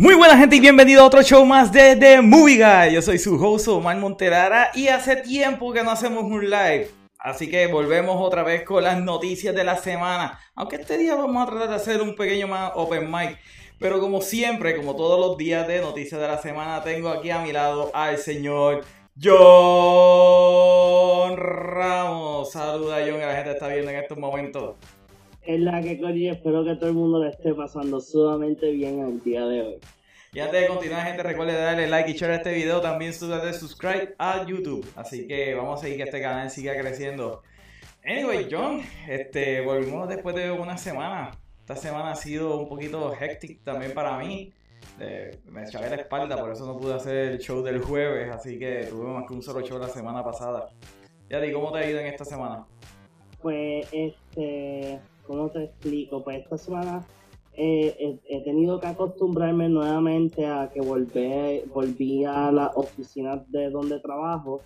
Muy buena gente y bienvenido a otro show más de The Movie Guy. Yo soy su host Omar Monterara y hace tiempo que no hacemos un live. Así que volvemos otra vez con las noticias de la semana. Aunque este día vamos a tratar de hacer un pequeño más open mic. Pero como siempre, como todos los días de noticias de la semana, tengo aquí a mi lado al señor John Ramos. Saluda John, que la gente está viendo en estos momentos. Es la que coño, espero que todo el mundo le esté pasando sumamente bien el día de hoy. Y antes de continuar, gente, recuerde darle like y share a este video. También de subscribe a YouTube. Así que vamos a seguir que este canal siga creciendo. Anyway, John, este, volvimos después de una semana. Esta semana ha sido un poquito hectic también para mí. Eh, me eché la espalda, por eso no pude hacer el show del jueves. Así que tuve más que un solo show la semana pasada. Yadi, ¿cómo te ha ido en esta semana? Pues, este ¿cómo te explico? Pues esta semana eh, he, tenido que acostumbrarme nuevamente a que volví, volví a la oficina de donde trabajo.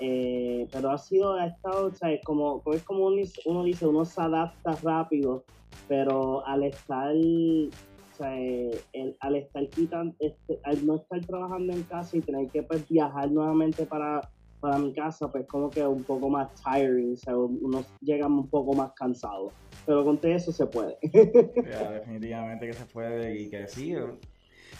Eh, pero ha sido, ha estado, como, es como uno, dice, uno se adapta rápido, pero al estar, o sea, al estar quitando, este, al no estar trabajando en casa y tener que pues, viajar nuevamente para para mi casa, pues como que un poco más tiring, o sea, uno llega un poco más cansado. Pero con todo eso se puede. definitivamente que se puede y que sí.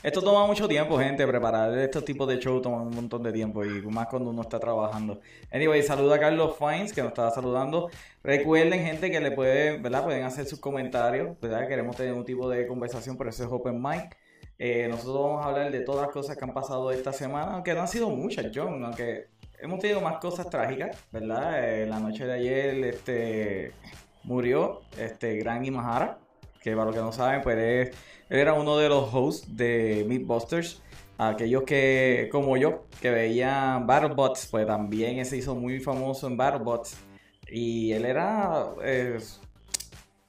Esto toma mucho tiempo, gente. Preparar estos tipos de shows toma un montón de tiempo y más cuando uno está trabajando. Anyway, saluda a Carlos Fines que nos estaba saludando. Recuerden, gente, que le pueden, ¿verdad? Pueden hacer sus comentarios, ¿verdad? Queremos tener un tipo de conversación, por eso es Open Mic. Eh, nosotros vamos a hablar de todas las cosas que han pasado esta semana, aunque no han sido muchas, John, aunque hemos tenido más cosas trágicas, ¿verdad? Eh, la noche de ayer este, murió este, Gran Imahara, que para los que no saben, pues él, era uno de los hosts de Mythbusters. Aquellos que, como yo, que veían BattleBots, pues también se hizo muy famoso en BattleBots. Y él era eh,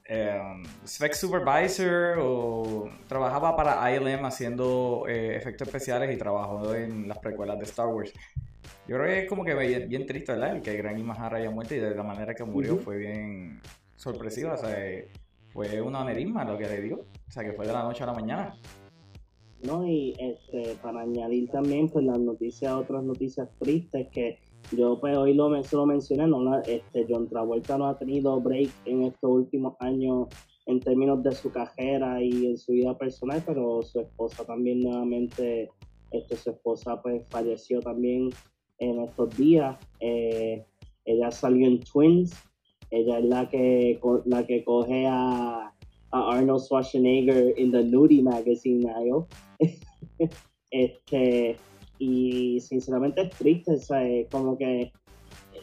eh, Supervisor o trabajaba para ILM haciendo efectos especiales y trabajó en las precuelas de Star Wars. Yo creo que es como que bien, triste, ¿verdad? El que Gran Imahara haya muerto y de la manera que murió fue bien sorpresiva. O sea, fue un aneurisma lo que le dio. O sea, que fue de la noche a la mañana. No, y este, para añadir también, pues las noticias, otras noticias tristes que yo pues hoy lo, lo mencioné, ¿no? este, John Travolta no ha tenido break en estos últimos años en términos de su carrera y en su vida personal, pero su esposa también nuevamente, este, su esposa pues falleció también en estos días. Eh, ella salió en Twins. Ella es la que, la que coge a, Arnold Schwarzenegger en The Nudie Magazine, este, y sinceramente es triste, como que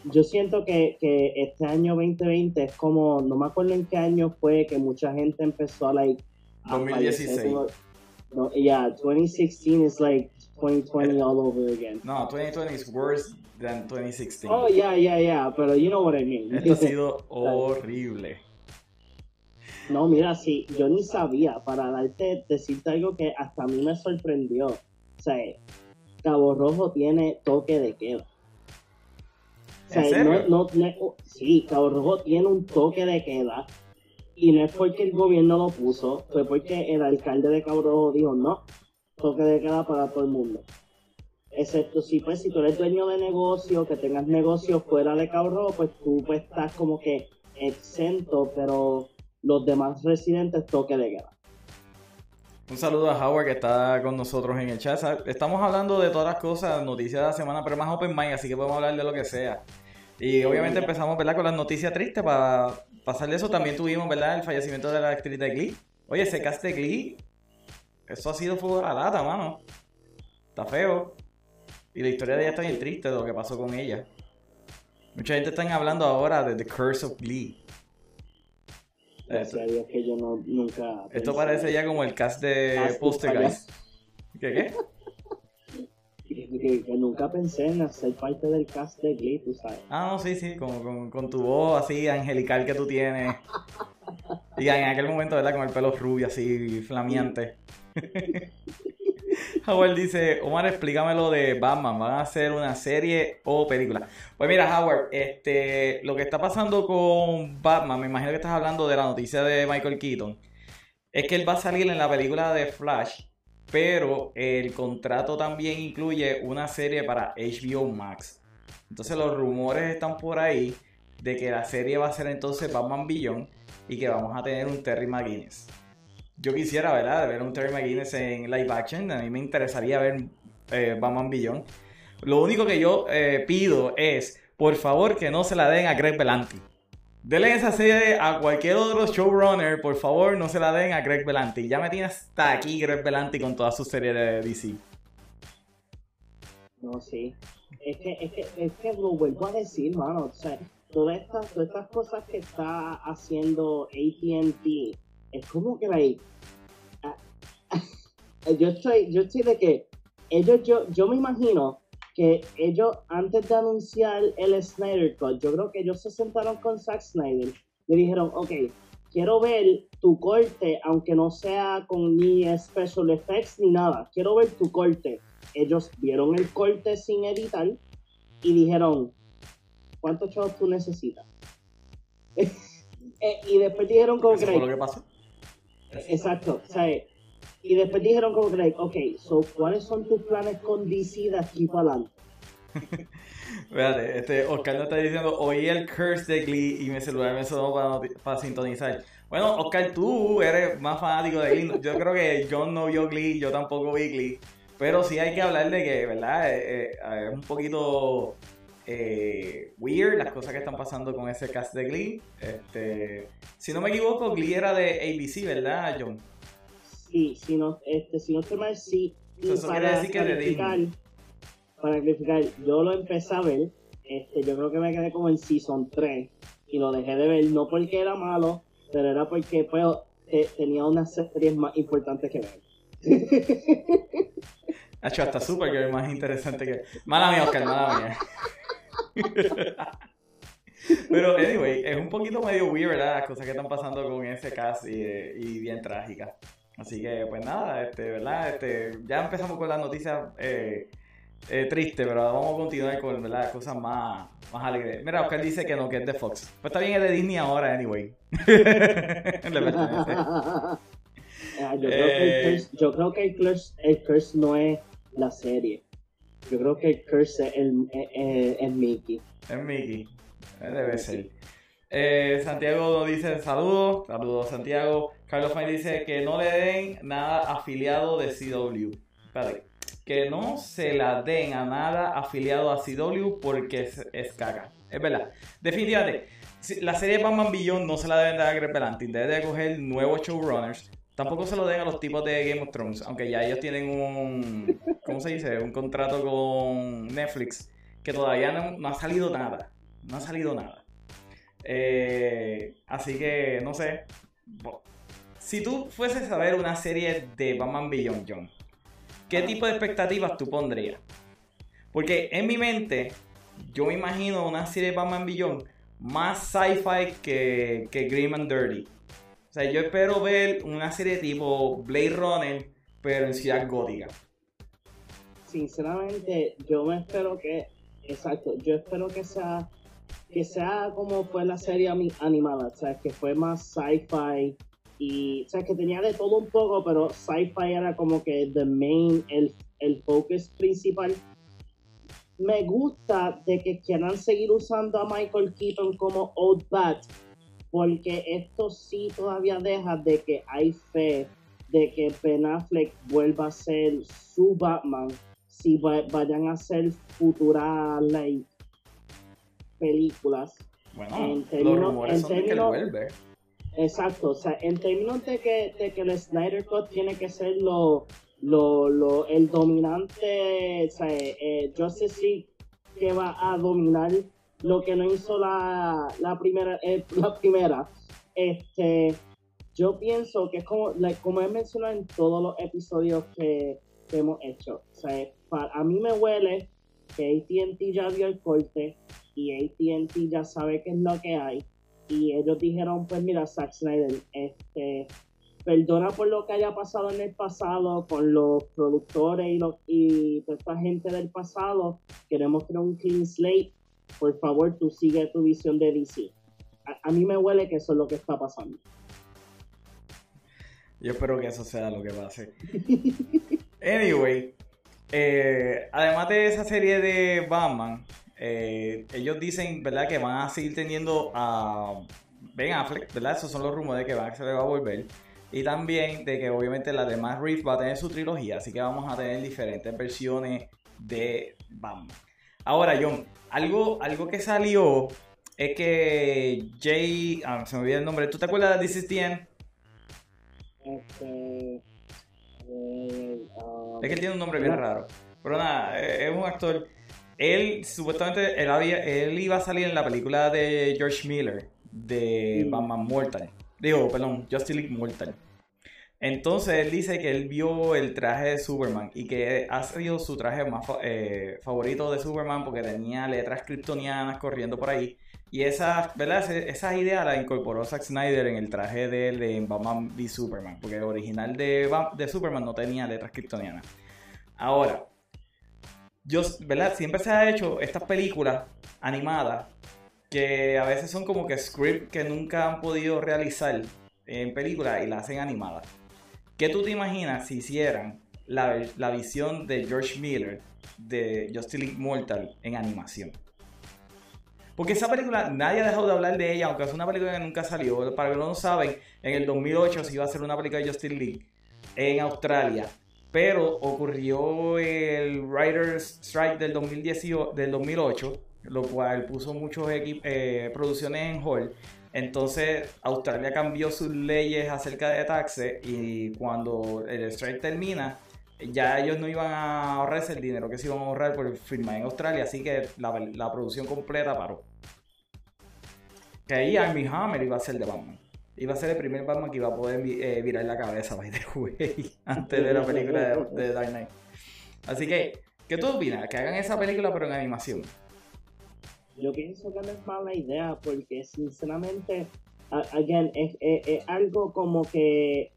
yo siento que, que, este año 2020 es como, no me acuerdo en qué año fue que mucha gente empezó a like... 2016. no, yeah, 2016 is like 2020 all over again. No, 2020 is worse than 2016. Oh, yeah, yeah, yeah, pero you know what I mean. Esto ha sido horrible. No, mira, sí, yo ni sabía, para darte, decirte algo que hasta a mí me sorprendió. O sea, Cabo Rojo tiene toque de queda. O sea, No, no, sí, Cabo Rojo tiene un toque de queda. Y no es porque el gobierno lo puso, fue porque el alcalde de Cabo Rojo dijo, no, toque de queda para todo el mundo. Excepto si pues si tú eres dueño de negocio, que tengas negocio fuera de Cabo pues tú pues estás como que exento, pero los demás residentes toque de queda. Un saludo a Howard que está con nosotros en el chat. Estamos hablando de todas las cosas, noticias de la semana, pero más open mind, así que podemos hablar de lo que sea. Y obviamente empezamos, ¿verdad? Con las noticias tristes para pasar de eso. También tuvimos, ¿verdad? El fallecimiento de la actriz de Glee. Oye, ese cast de Glee eso ha sido fútbol a lata, mano. Está feo. Y la historia de ella está bien triste de lo que pasó con ella. Mucha gente está hablando ahora de The Curse of Glee. Dios que yo no, nunca. Esto parece ya como el cast de Postergeist. ¿Qué qué? Que, nunca pensé en hacer parte del cast de Glee, tú sabes. Ah, no, sí, sí, como con, con tu voz así angelical que tú tienes. Y en aquel momento, ¿verdad? Con el pelo rubio así, flameante. Howard dice, Omar, explícame lo de Batman, ¿van a hacer una serie o película? Pues mira, Howard, este, lo que está pasando con Batman, me imagino que estás hablando de la noticia de Michael Keaton, es que él va a salir en la película de Flash pero el contrato también incluye una serie para HBO Max. Entonces los rumores están por ahí de que la serie va a ser entonces Batman Beyond y que vamos a tener un Terry McGuinness. Yo quisiera, ¿verdad? Ver un Terry McGuinness en live action. A mí me interesaría ver eh, Batman Beyond. Lo único que yo eh, pido es, por favor, que no se la den a Greg Belanti. Denle esa serie a cualquier otro showrunner, por favor, no se la den a Greg Belanti. Ya me tiene hasta aquí Greg Belanti con toda su serie de DC. No, sí. Es que, es que, es que lo vuelvo a decir, mano. O sea, todas estas, todas estas cosas que está haciendo ATT, es como que, like, ah, yo estoy, yo estoy de que ellos, yo, yo me imagino que ellos, antes de anunciar el Snyder Cut, yo creo que ellos se sentaron con Zack Snyder y dijeron, ok, quiero ver tu corte, aunque no sea con ni special effects ni nada, quiero ver tu corte. Ellos vieron el corte sin editar y dijeron, ¿cuántos chavos tú necesitas? Eh, y después dijeron como ¿Eso que... fue lo que pasó? Exacto, o sea, y después dijeron como que, like, ok, so, ¿cuáles son tus planes con DC de aquí para adelante? Fíjate, este, Oscar nos está diciendo, oí el curse de Glee y mi celular me sonó para, para sintonizar. Bueno, Oscar, tú eres más fanático de Glee. Yo creo que John no vio Glee, yo tampoco vi Glee. Pero sí hay que hablar de que, ¿verdad? Eh, eh, es un poquito eh, weird las cosas que están pasando con ese cast de Glee. Este, si no me equivoco, Glee era de ABC, ¿verdad, John? Sí, si no, este, si no estoy mal, sí. Y Eso quiere decir que clarificar, para clarificar, yo lo empecé a ver, este, yo creo que me quedé como en Season 3 y lo dejé de ver, no porque era malo, pero era porque pues, eh, tenía unas series más importantes que ver. Hacho, hasta súper que es más interesante que. Mala mía, Oscar, mala mía. Pero, anyway, es un poquito medio weird, ¿verdad? Las cosas que están pasando con ese cast y, y bien trágicas. Así que, pues nada, este, ¿verdad? Este, ya empezamos con las noticias eh, eh, tristes, pero vamos a continuar con ¿verdad? las cosas más, más alegres. Mira, Oscar dice que no, que es de Fox. Pues está bien, es de Disney ahora, anyway. Ah, yo, creo que el Eh. curse, yo creo que el curse, el curse no es la serie. Yo creo que curse es, el, es, es- Mickey. Es Mickey. Eh, Debe ser. Eh, Santiago dice saludos. Saludos, Santiago. Carlos Fine dice que no le den nada afiliado de CW. Espérate. Que no se la den a nada afiliado a CW porque es, es caca. Es verdad. Definitivamente. La serie Batman Beyond no se la deben dar a Greg Berlanti. Debe de coger nuevos showrunners. Tampoco se lo den a los tipos de Game of Thrones. Aunque ya ellos tienen un. ¿Cómo se dice? Un contrato con Netflix. Que todavía no, ha salido nada. No ha salido nada. Eh, así que, no sé. Si tú fueses a ver una serie de Batman Beyond, John, ¿qué tipo de expectativas tú pondrías? Porque en mi mente, yo me imagino una serie de Batman Beyond más sci-fi que, que Grim and Dirty. O sea, yo espero ver una serie tipo Blade Runner, pero en ciudad gótica. Sinceramente, yo me espero que, exacto, yo espero que sea que sea como fue la serie animada, o sea, que fue más sci-fi y, o sea, que tenía de todo un poco, pero sci-fi era como que the main, el, el focus principal. Me gusta de que quieran seguir usando a Michael Keaton como Old Bat, porque esto sí todavía deja de que hay fe de que Ben Affleck vuelva a ser su Batman si va- vayan a hacer futuras like, películas. Bueno, En términos- rumores en son de que vuelve. Exacto, o sea, en términos de que, de que el Snyder Cut tiene que ser lo, lo, lo- el dominante, o sea, eh, Justice League que va a dominar lo que no hizo la, la primera, eh, la primera. Este, yo pienso que es como, like, como he mencionado en todos los episodios que hemos hecho. O sea, pa- a mí me huele que ATT ya vio el corte y ATT ya sabe qué es lo que hay. Y ellos dijeron, pues mira, Zack Snyder, este, perdona por lo que haya pasado en el pasado con los productores y, los, y toda esta gente del pasado. Queremos tener un clean slate. Por favor, tú sigue tu visión de DC. A, a mí me huele que eso es lo que está pasando. Yo espero que eso sea lo que pase. Anyway, eh, además de esa serie de Batman, eh, ellos dicen, ¿verdad? Que van a seguir teniendo a Ben Affleck, ¿verdad? Esos son los rumores de que se le va a volver. Y también de que obviamente la de Matt Reeves va a tener su trilogía, así que vamos a tener diferentes versiones de Batman. Ahora, John, algo, algo que salió es que Jay, ah, se me olvidó el nombre, ¿tú te acuerdas de This is the End? Este, um, Es que tiene un nombre bien raro. Pero nada, eh, es un actor. Él, supuestamente, él, había, él iba a salir en la película de George Miller, de. Batman Mortal. Digo, perdón, Justice League Mortal. Entonces él dice que él vio el traje de Superman y que ha sido su traje más eh, favorito de Superman porque tenía letras kryptonianas corriendo por ahí. Y esas, ¿verdad? Esas ideas las incorporó Zack Snyder en el traje de Batman v Superman. Porque el original de, de Superman no tenía letras kryptonianas. Ahora, yo, ¿verdad? Siempre se ha hecho estas películas animadas que a veces son como que script que nunca han podido realizar en películas y la hacen animada. ¿Qué tú te imaginas si hicieran la, la visión de George Miller de Justice League Mortal en animación? Porque esa película, nadie ha dejado de hablar de ella, aunque es una película que nunca salió. Para que no lo saben, en el 2008 se iba a hacer una película de Justice League en Australia. Pero ocurrió el Writers Strike del, 2018, del 2008, lo cual puso equip- eh, producciones en hold. Entonces Australia cambió sus leyes acerca de taxes y cuando el strike termina, ya ellos no iban a ahorrarse el dinero que se iban a ahorrar por firmar en Australia, así que la, la producción completa paró. Que ahí Armie Hammer iba a ser de Batman. Iba a ser el primer Batman que iba a poder eh, virar la cabeza, by the way, antes de la película de Dark Knight. Así que, ¿qué tú opinas? Que hagan esa película pero en animación. Yo pienso que no es mala idea porque sinceramente, again, es algo como que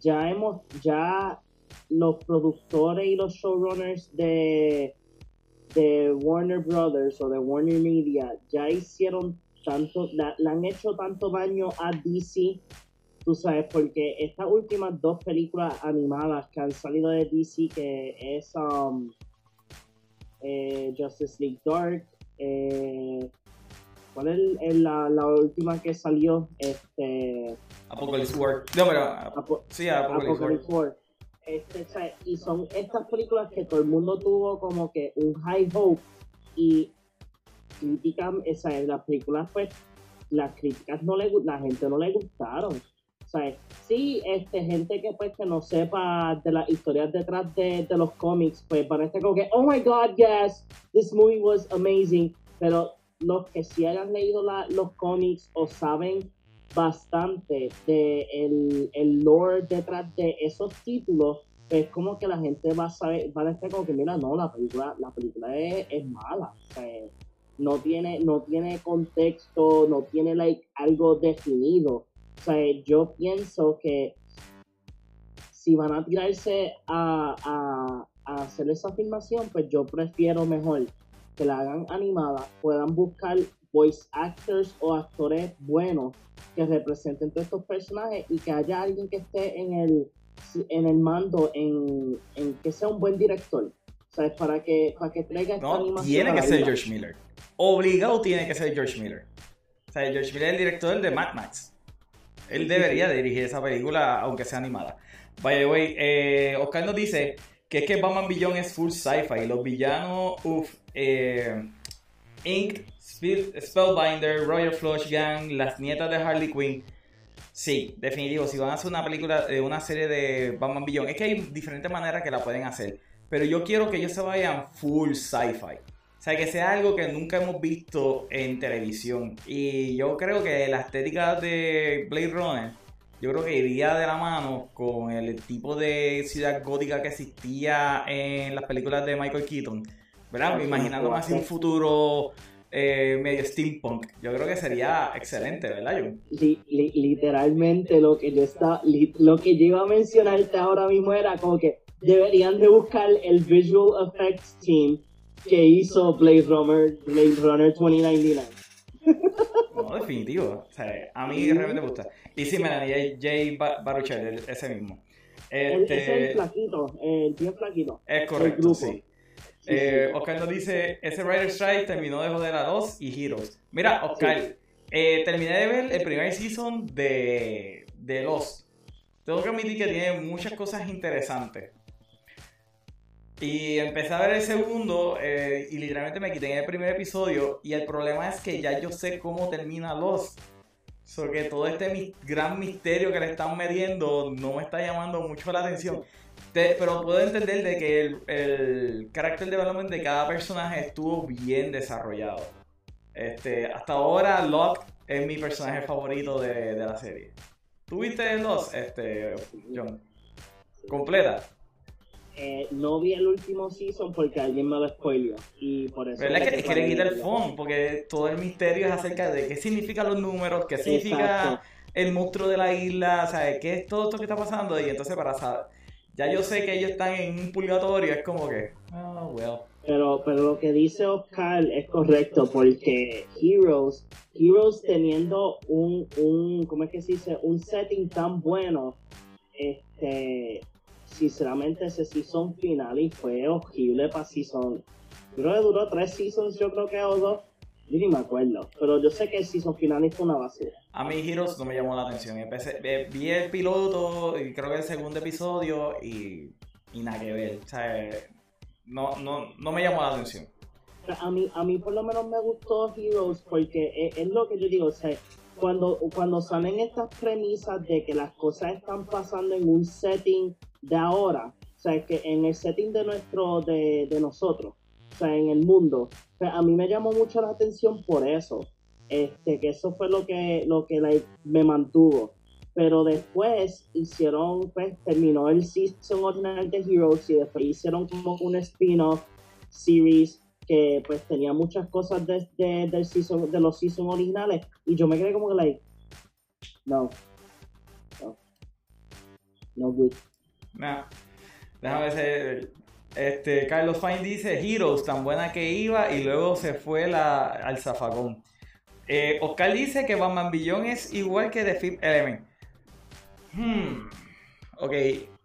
ya hemos, ya los productores y los showrunners de, de Warner Brothers o de Warner Media ya hicieron tanto, la- le han hecho tanto daño a DC, tú sabes, porque estas últimas dos películas animadas que han salido de DC, que es um, eh, Justice League Dark, eh, ¿cuál es la, la última que salió? Este, Apocalypse War. No, pero. Apo- Sí, Apocalypse War. Apocalypse War. Este, o sea, y son estas películas que todo el mundo tuvo como que un high hope y critican, o sea, las películas pues las críticas no le la gente no le gustaron. Sea, sí, este, gente que pues que no sepa de las historias detrás de, de los cómics, pues parece como que, oh my god, yes, this movie was amazing. Pero los que sí hayan leído la- los cómics o saben bastante de el, el lore detrás de esos títulos, pues como que la gente va a saber, va a decir como que mira, no, la película, la película es, es mala. No tiene, no tiene contexto, no tiene like algo definido. O sea, yo pienso que si van a tirarse a, a, a hacer esa filmación, pues yo prefiero mejor que la hagan animada, puedan buscar voice actors o actores buenos que representen todos estos personajes y que haya alguien que esté en el en el mando en, en que sea un buen director ¿sabes? para que para que traiga esta No, animación tiene que ser. George Miller. Obligado tiene que ser George Miller. O sea, George Miller es el director de Mad Max. Él debería dirigir esa película, aunque sea animada. By the way, eh, Oscar nos dice que es que Batman Beyond es full sci-fi. Los villanos, uff, eh, Ink, Spell- Spellbinder, Royal Flush Gang, las nietas de Harley Quinn. Sí, definitivo. Si van a hacer una película, eh, una serie de Batman Beyond, es que hay diferentes maneras que la pueden hacer. Pero yo quiero que ellos se vayan full sci-fi. O sea, que sea algo que nunca hemos visto en televisión. Y yo creo que la estética de Blade Runner, yo creo que iría de la mano con el tipo de ciudad gótica que existía en las películas de Michael Keaton. ¿Verdad? Imaginándome así un futuro eh, medio steampunk. Yo creo que sería excelente, ¿verdad, John? Li- li- literalmente lo que yo estaba lo que yo iba a mencionarte ahora mismo era como que deberían de buscar el visual effects team que hizo Blade Runner Blade Runner 2099 No, definitivo. O sea, a mí realmente me gusta. Y sí, Melanie, Jay Ba- Baruchel, el- ese mismo. El, ese es el Este, flaquito, el bien flaquito. es correcto, grupo. sí. Sí, Eh, sí. Oscar nos dice, ese Rider Strike terminó de joder a 2 y Heroes. Mira, Oscar, eh, terminé de ver el primer season de, de Lost. Tengo que admitir que tiene muchas cosas interesantes. Y empecé a ver el segundo eh, y literalmente me quité en el primer episodio y el problema es que ya yo sé cómo termina Lost. So que todo este gran misterio que le están metiendo no me está llamando mucho la atención. Te- pero puedo entender de que el, el character development de cada personaje estuvo bien desarrollado. Este, hasta ahora Locke es mi personaje favorito de, la serie. ¿Tú viste Lost, este, John? Completa. Eh, no vi el último season porque alguien me lo spoileó. Y por eso. ¿Verdad que me te quieren quitar el quedé- fondo? Porque todo el misterio es acerca de qué significan los números, qué significa el monstruo de la isla, ¿sabes? ¿Qué es todo esto que está pasando? Y entonces para saber, ya yo sé que ellos están en un purgatorio, es como que, oh, well. Pero, pero lo que dice Oscar es correcto porque Heroes, Heroes teniendo un, un, ¿cómo es que se dice? Un setting tan bueno, este, sinceramente ese season final y fue horrible para season. Creo que duró tres seasons, yo creo que o dos, yo ni me acuerdo. Pero yo sé que el season final fue una basura. A mí Heroes no me llamó la atención. Empecé, eh, vi el piloto y creo que el segundo episodio y, y nada que ver. O sea, no, no, no me llamó la atención. A mí, a mí por lo menos me gustó Heroes porque es, es lo que yo digo, o sea, cuando, cuando salen estas premisas de que las cosas están pasando en un setting de ahora, o sea, que en el setting de nuestro, de, de nosotros, o sea, en el mundo, o a mí me llamó mucho la atención por eso, este, que eso fue lo que, lo que like, me mantuvo. Pero después hicieron, pues terminó el season original de Heroes y después hicieron como un spin-off series que pues tenía muchas cosas de, de- del season, de los season originales y yo me quedé como que like no no no good Nah, déjame ver. Este, Carlos Fine dice Heroes, tan buena que iba y luego se fue la, al zafacón. Eh, Oscar dice que Batman Billón es igual que The Fifth Element. Hmm. Ok,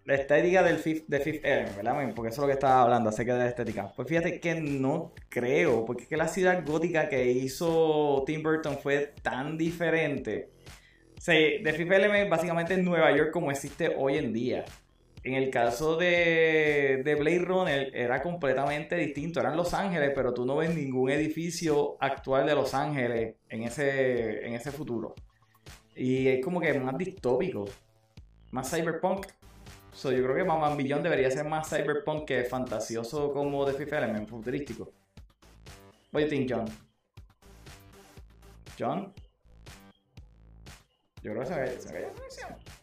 la estética del Fifth, Fifth Element, ¿verdad? Porque eso es lo que estaba hablando acerca de la estética. Pues fíjate que no creo, porque es que la ciudad gótica que hizo Tim Burton fue tan diferente. O sea, The Fifth Element básicamente es Nueva York como existe hoy en día. En el caso de, de Blade Runner era completamente distinto. Eran Los Ángeles, pero tú no ves ningún edificio actual de Los Ángeles en ese, en ese futuro. Y es como que más distópico, más cyberpunk. So, yo creo que Mamma Billón debería ser más cyberpunk que fantasioso como The Fifth Element, futurístico. What do you think, John? John? Yo creo que se cayó, se conexión.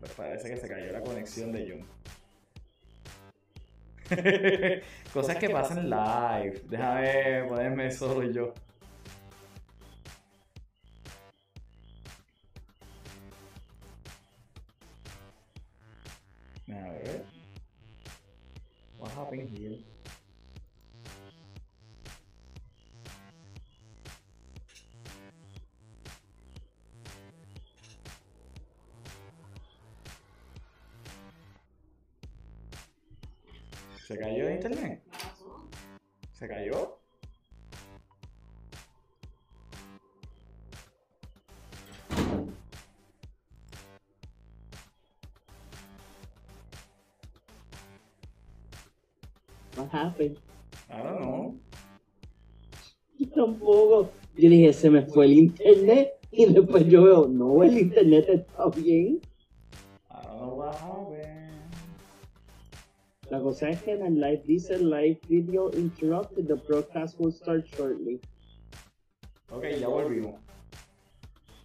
Pues parece que se cayó la conexión de John. Cosas que pasan live. Déjame ponerme solo yo. A ver. What happened here? ¿Se cayó el internet? ¿Se cayó? what happened I don't know. Yo tampoco yo dije se me fue el internet y después yo veo no el internet está bien la cosa es que en el live dice live video interrupted the broadcast will start shortly Ok, ya volvimos.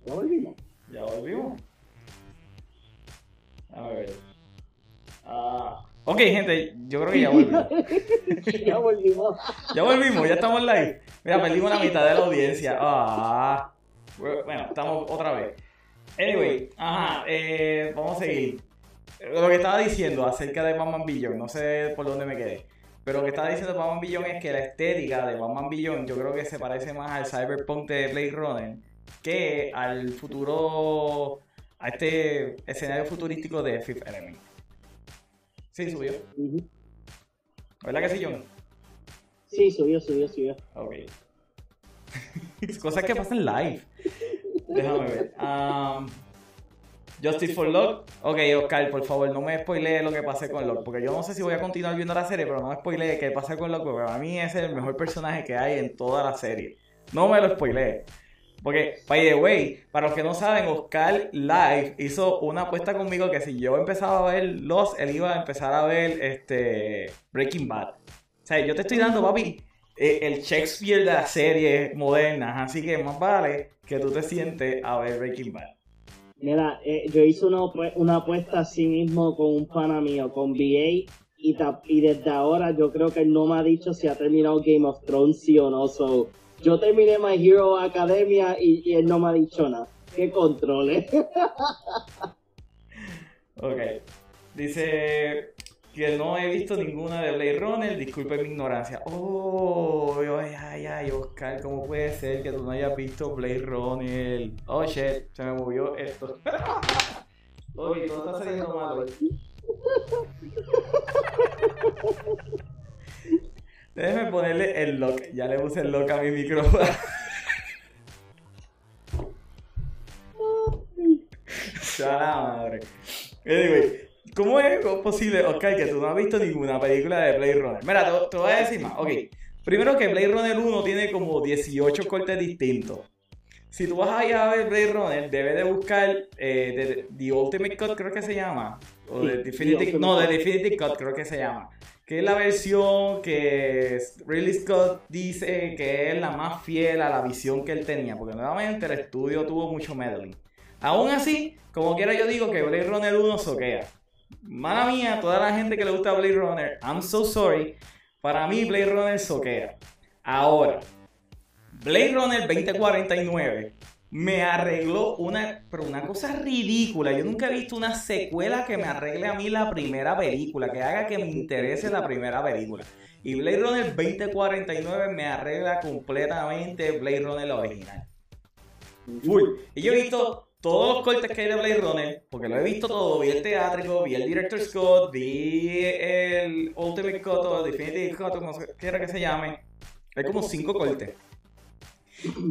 ¿Ya volvimos? Ya volvimos. A ver. Ah, ok, gente, yo creo que ya volvimos. ya volvimos Ya volvimos, ya estamos live. Mira, perdimos la mitad de la audiencia. Ah. Bueno, estamos otra vez. Anyway, ajá, eh, vamos a seguir. Lo que estaba diciendo acerca de Batman Billion, no sé por dónde me quedé. Pero lo que estaba diciendo de Batman Billion es que la estética de Batman Billion yo creo que se parece más al cyberpunk de Blade Runner que al futuro a este escenario futurístico de Fifth Element. Sí, subió. ¿Verdad que sí, John? Sí, subió, subió, subió. Ok. Cosas que pasan live. Déjame ver. Um, Justice for Locke. Ok, Oscar, por favor, no me spoilees lo que pase con Locke. Porque yo no sé si voy a continuar viendo la serie, pero no me spoilees qué pasa con Locke. Porque para mí ese es el mejor personaje que hay en toda la serie. No me lo spoilees. Porque, by the way, para los que no saben, Oscar Live hizo una apuesta conmigo que si yo empezaba a ver Lost, él iba a empezar a ver este Breaking Bad. O sea, yo te estoy dando, papi, eh, el Shakespeare de las series modernas. Así que más vale que tú te sientes a ver Breaking Bad. Mira, eh, yo hice una, una apuesta así mismo con un pana mío, con BA, y, y desde ahora yo creo que él no me ha dicho si ha terminado Game of Thrones sí o no. So, yo terminé My Hero Academia y, él no me ha dicho nada. ¿Qué controles? Ok. Dice que no he visto ninguna de Blade Runner, disculpe mi ignorancia. Oh, ay, ay, ay, Oscar, ¿cómo puede ser que tú no hayas visto Blade Runner? Oh, shit, se me movió esto. Oye, todo está saliendo mal hoy. Déjeme ponerle el lock. Ya le puse el lock a mi micrófono. Ya la madre. Anyway, ¿cómo es posible, Oscar, que tú no has visto ninguna película de Blade Runner? Mira, te, te voy a decir más. Ok, primero que Blade Runner 1 tiene como 18 cortes distintos. Si tú vas a ir a ver Blade Runner, debes de buscar eh, The, The Ultimate Cut, creo que se llama. O The Definitive, no, The. Definitive Cut, creo que se llama. Que es la versión que Ridley Scott dice que es la más fiel a la visión que él tenía. Porque nuevamente el estudio tuvo mucho meddling. Aún así, como quiera yo digo que Blade Runner 1 soquea. Mala mía, toda la gente que le gusta Blade Runner, I'm so sorry. Para mí Blade Runner soquea. Ahora, Blade Runner 2049 me arregló una, pero una cosa ridícula. Yo nunca he visto una secuela que me arregle a mí la primera película, que haga que me interese la primera película. Y Blade Runner 2049 me arregla completamente Blade Runner la original. Full. Y yo he visto todos los cortes que hay de Blade Runner, porque lo he visto todo. Vi el teátrico, vi el Director Scott, vi el Ultimate Cut o Definitive Cut, como quiera que se llame. Hay como cinco cortes.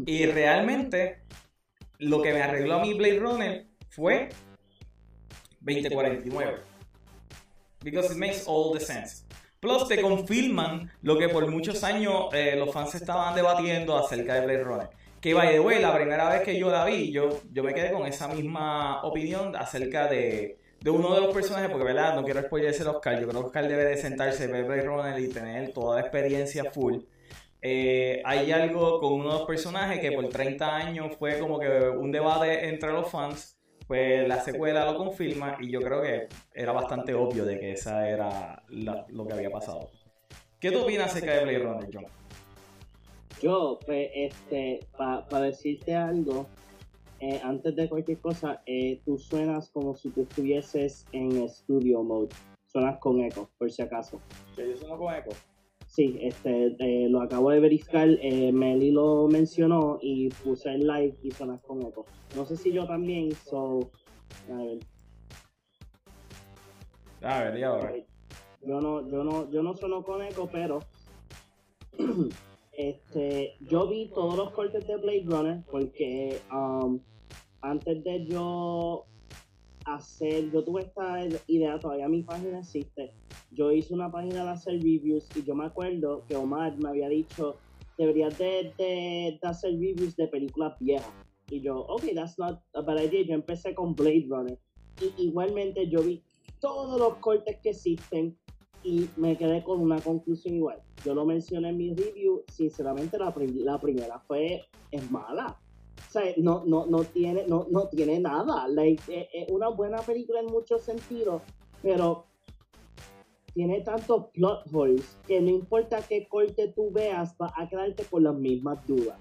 Y realmente, lo que me arregló a mi Blade Runner fue 2049. Because it makes all the sense. Plus, te confirman lo que por muchos años eh, los fans estaban debatiendo acerca de Blade Runner. Que, by the way, la primera vez que yo la vi, yo, yo me quedé con esa misma opinión acerca de, de uno de los personajes, porque, ¿verdad? No quiero spoilerse a Oscar. Yo creo que Oscar debe de sentarse, ver Blade Runner y tener toda la experiencia full. Eh, hay algo con uno de los personajes que por 30 años fue como que un debate entre los fans. Pues la secuela lo confirma y yo creo que era bastante obvio de que esa era la- lo que había pasado. ¿Qué tú opinas acerca de Blade Runner, John? Yo, pues, este, para decirte algo, eh, antes de cualquier cosa, eh, tú suenas como si tú estuvieses en studio mode. Suenas con eco, por si acaso. Que yo sueno con eco. Sí, este, eh, lo acabo de verificar, Meli lo mencionó y puse el live y suenas con eco. No sé si yo también, so, a ver, A ver, y ahora. yo no, yo no, yo no sueno con eco, pero este, yo vi todos los cortes de Blade Runner porque um, antes de yo hacer, yo tuve esta idea, todavía mi página existe. Yo hice una página de hacer reviews y yo me acuerdo que Omar me había dicho, deberías de, hacer reviews de películas viejas. Y yo, ok, that's not a bad idea. Yo empecé con Blade Runner. Y igualmente yo vi todos los cortes que existen y me quedé con una conclusión igual. Yo lo mencioné en mi review, sinceramente la, la primera fue, es mala. O sea, no, no, no, tiene, no, no tiene nada. Like, es una buena película en muchos sentidos, pero tiene tantos plot holes que no importa qué corte tú veas, vas a quedarte con las mismas dudas.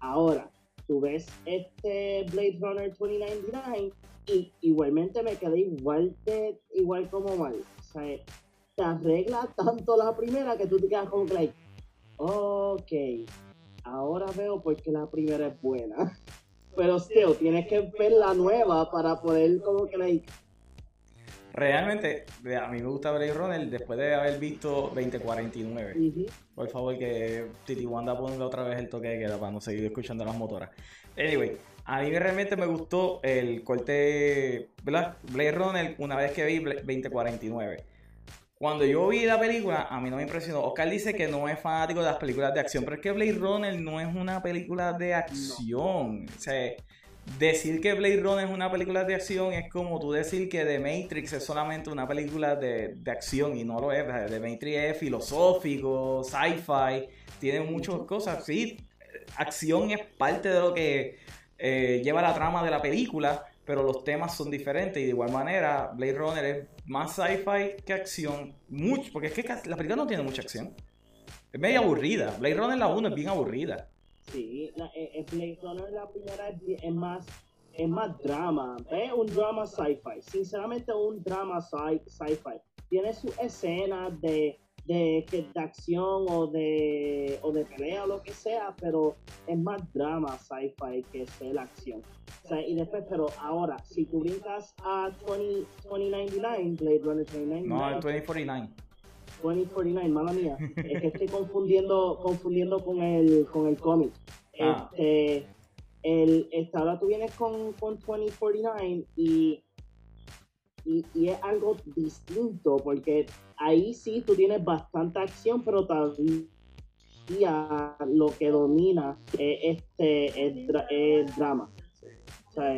Ahora, tú ves este Blade Runner 2099 y igualmente me quedé igual de igual como mal. O sea, te arregla tanto la primera que tú te quedas como que like, ok, ahora veo por qué la primera es buena. pero still, tienes que ver la nueva para poder como que like, Realmente, a mí me gusta Blade Runner después de haber visto 2049. ujú. Por favor, que Titi Wanda ponga otra vez el toque de queda para no seguir escuchando las motoras. Anyway, a mí realmente me gustó el corte. Blade Runner una vez que vi Bla- 2049. Cuando yo vi la película, a mí no me impresionó. Oscar dice que no es fanático de las películas de acción, pero es que Blade Runner no es una película de acción. O sea, decir que Blade Runner es una película de acción es como tú decir que The Matrix es solamente una película de, de acción y no lo es. The Matrix es filosófico, sci-fi, tiene muchas cosas. Sí, acción es parte de lo que eh, lleva la trama de la película, pero los temas son diferentes y de igual manera Blade Runner es más sci-fi que acción, mucho, porque es que la película no tiene mucha acción. Es medio aburrida. Blade Runner la 1 es bien aburrida. Sí, la, eh, eh, Blade Runner la primera es, más es más drama, es un drama sci-fi, sinceramente un drama sci- sci-fi. Tiene sus escenas de, de, que- de acción o de, o de pelea o lo que sea, pero es más drama sci-fi que ser la acción. O sea, y después, pero ahora, si tú brincas a 20, 2099, Blade Runner 2099, No, el 2049. 2049, mala mía. Es que estoy confundiendo, confundiendo con el, con el cómic. Ah. Este, el, esta, ahora tú vienes con, con 2049 y, y, y es algo distinto porque ahí sí tú tienes bastante acción, pero todavía lo que domina es, este, es drama. O sea,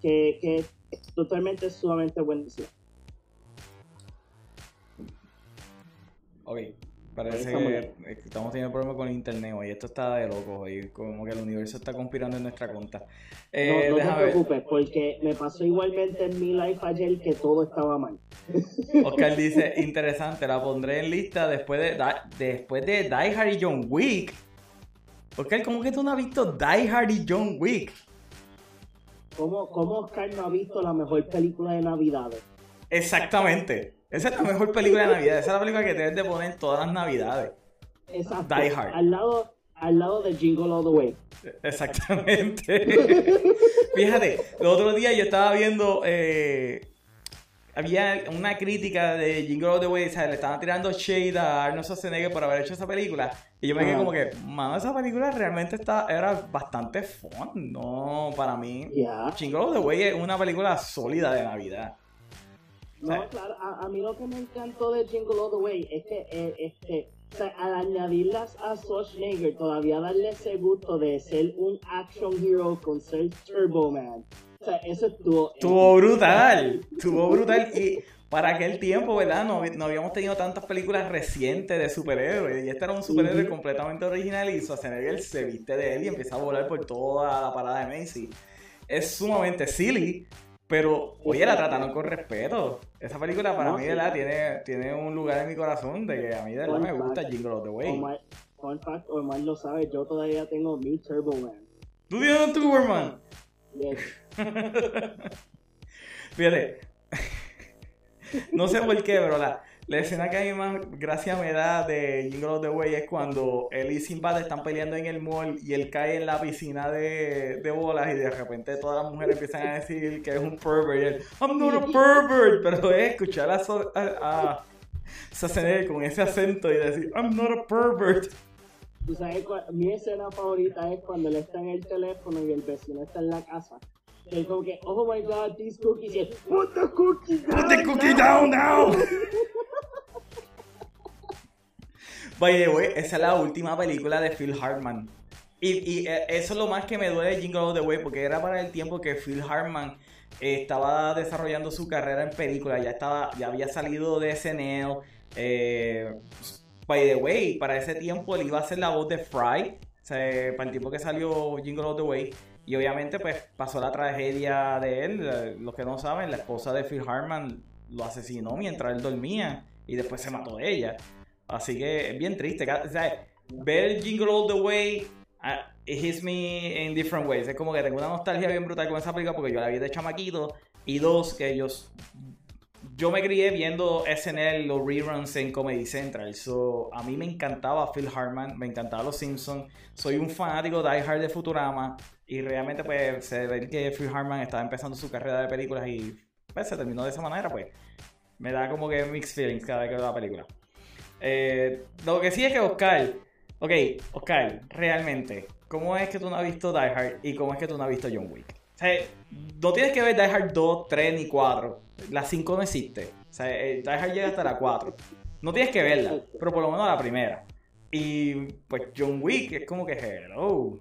que, que es totalmente sumamente buenísimo. Ok, parece Ahí estamos que estamos teniendo problemas con el internet hoy. Esto está de locos y como que el universo está conspirando en nuestra contra. Eh, no, no te preocupes, porque me pasó igualmente en mi life ayer que todo estaba mal. Oscar dice, interesante, la pondré en lista después de, después de Die Hard y John Wick. Oscar, ¿cómo que tú no has visto Die Hard y John Wick? ¿Cómo, ¿Cómo Oscar no ha visto la mejor película de Navidades? Exactamente. Esa es la mejor película de Navidad. Esa es la película que debes de poner todas las Navidades. Exacto. Die Hard. Al lado, al lado de Jingle All the Way. Exactamente. Fíjate, el otro día yo estaba viendo. eh, había una crítica de Jingle All the Way. o sea, le estaban tirando shade a Arnold Schwarzenegger por haber hecho esa película. Y yo me quedé como que, mano, esa película realmente está, era bastante fun. No, para mí. Ya. Jingle All the Way es una película sólida de Navidad. No, claro, a, a mí lo que me encantó de Jingle All the Way es que eh, este, o sea, al añadirlas a Schwarzenegger, todavía darle ese gusto de ser un action hero con ser Turbo Man. O sea, eso estuvo. Estuvo brutal, estuvo brutal y para aquel tiempo, ¿verdad? No, no habíamos tenido tantas películas recientes de superhéroes y este era un superhéroe completamente original y Schwarzenegger se viste de él y empieza a volar por toda la parada de Macy. Es sumamente silly, pero oye, la trataron con respeto. Esa película para No, mí, sí. ¿verdad? Tiene, tiene un lugar en mi corazón de que a mí de verdad Fun me gusta. Jingle All the Way. Omar, fun fact, Omar lo sabe, yo todavía tengo mi Turbo Man. ¿Tú tienes un Tuberman? Yes. Fíjate. No sé por qué, pero la, la escena que a mí más gracia me da de Jingle All the Way es cuando él y Sinbad están peleando en el mall y él cae en la piscina de, de bolas y de repente todas las mujeres empiezan a decir que es un pervert y él, I'm not a pervert, pero es escuchar a, a, a con ese acento y decir, I'm not a pervert. Tú sabes cuál- mi escena favorita es cuando él está en el teléfono y el vecino está en la casa. Y él como que, oh my god, these cookies. Y él, put the cookie down. Put the cookie down now. By the way, esa es la última película de Phil Hartman. Y, eh, eso es lo más que me duele de Jingle All the Way, porque era para el tiempo que Phil Hartman eh, estaba desarrollando su carrera en película, ya estaba, ya había salido de SNL. Eh, by the way, para ese tiempo él iba a ser la voz de Fry, para el tiempo que salió Jingle All the Way. Y obviamente, pues pasó la tragedia de él. Los que no saben, la esposa de Phil Hartman lo asesinó mientras él dormía y después se mató de ella. Así que es bien triste. O sea, ver Jingle All the Way ah, it hits me in different ways. Es como que tengo una nostalgia bien brutal con esa película porque yo la vi de chamaquito. Y dos, que ellos. yo me crié viendo SNL, los reruns en Comedy Central. So, a mí me encantaba Phil Hartman, me encantaba Los Simpsons. Soy un fanático de Die Hard de Futurama. Y realmente, pues, se ve que Phil Hartman estaba empezando su carrera de películas y pues, se terminó de esa manera, pues. Me da como que mixed feelings cada vez que veo la película. Eh, lo que sí es que Oscar, ok, Oscar, realmente, ¿cómo es que tú no has visto Die Hard y cómo es que tú no has visto John Wick? O sea, no tienes que ver Die Hard 2, 3 ni 4. La 5 no existe. O sea, Die Hard llega hasta la 4. No tienes que verla, pero por lo menos la primera. Y pues John Wick es como que hello.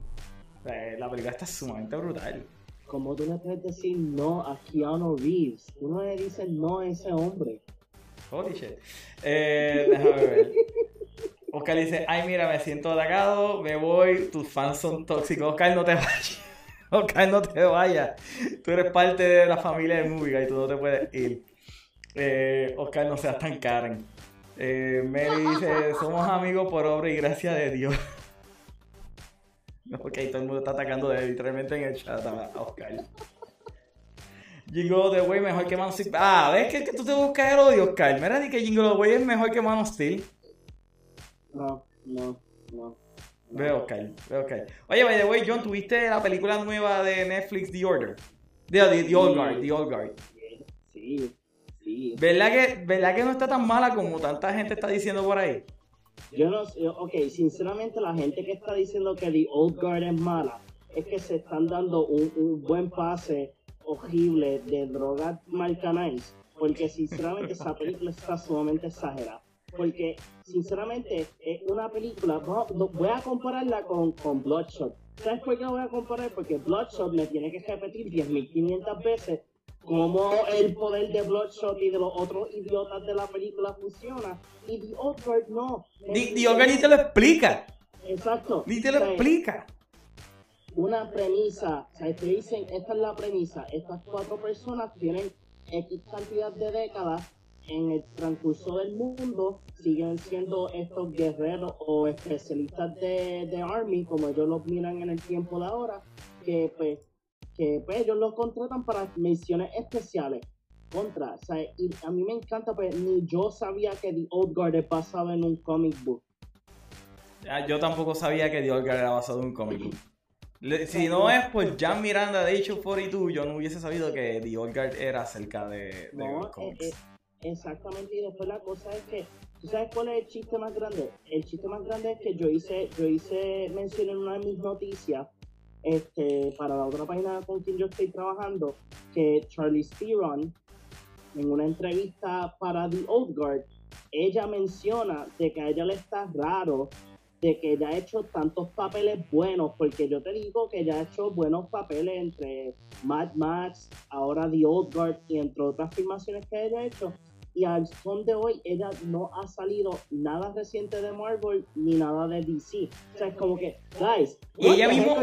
La película está sumamente brutal. Como tú le puedes decir no a Keanu Reeves? Uno le dice no a ese hombre. Holy shit. Eh, déjame ver. Oscar dice, ay mira, me siento atacado, me voy, tus fans son tóxicos. Oscar, no te vayas. Oscar, no te vayas. Tú eres parte de la familia de Música y tú no te puedes ir. Eh, Oscar, no seas tan Karen. Eh, Mary dice, somos amigos por obra y gracia de Dios. ok, todo el mundo está atacando de, literalmente en el chat a Oscar. Jingle the Way mejor que Man of Steel. Ah, ¿ves que, que tú te buscas el odio, Oscar? Mira, di que Jingle the Way es mejor que Man of Steel. No, no, no. Veo, Oscar, veo, Oscar. Oye, by the way, John, ¿tuviste la película nueva de Netflix, The Order? The, the, the Old Guard, The Old Guard. Sí, sí. ¿Verdad que, ¿Verdad que no está tan mala como tanta gente está diciendo por ahí? Yo no sé, ok, sinceramente la gente que está diciendo que The Old Guard es mala, es que se están dando un, un buen pase horrible de drogas marca Nice, porque sinceramente esa película está sumamente exagerada. Porque sinceramente es una película, voy a compararla con, con Bloodshot. ¿Sabes por qué la voy a comparar? Porque Bloodshot me tiene que repetir 10.500 veces cómo el poder de Bloodshot y de los otros idiotas de la película funciona. Y The Guard no. The, Guard ni te lo explica. Exacto. Ni te lo explica una premisa, o sea, te dicen, esta es la premisa, estas cuatro personas tienen X cantidad de décadas en el transcurso del mundo, siguen siendo estos guerreros o especialistas de, de Army, como ellos los miran en el tiempo de ahora, que pues, que pues ellos los contratan para misiones especiales. Contra, o sea, y a mí me encanta, pues ni yo sabía que The Old Guard es basado en un comic book. Yo tampoco sabía que The Old Guard era basado en un comic book si no es por Jan Miranda de Age 42, yo no hubiese sabido que The Old Guard era acerca de, no, eh, eh, exactamente, y después la cosa es que, ¿tú sabes cuál es el chiste más grande? El chiste más grande es que yo hice, yo hice mención en una de mis noticias, este, para la otra página con quien yo estoy trabajando, que Charlie Theron, en una entrevista para The Old Guard, ella menciona de que a ella le está raro de que ella ha hecho tantos papeles buenos, porque yo te digo que ella ha hecho buenos papeles entre Mad Max, ahora The Old Guard y entre otras filmaciones que ella ha hecho. Y al son de hoy, ella no ha salido nada reciente de Marvel ni nada de DC. O sea, es como que, guys, y ella, mismo,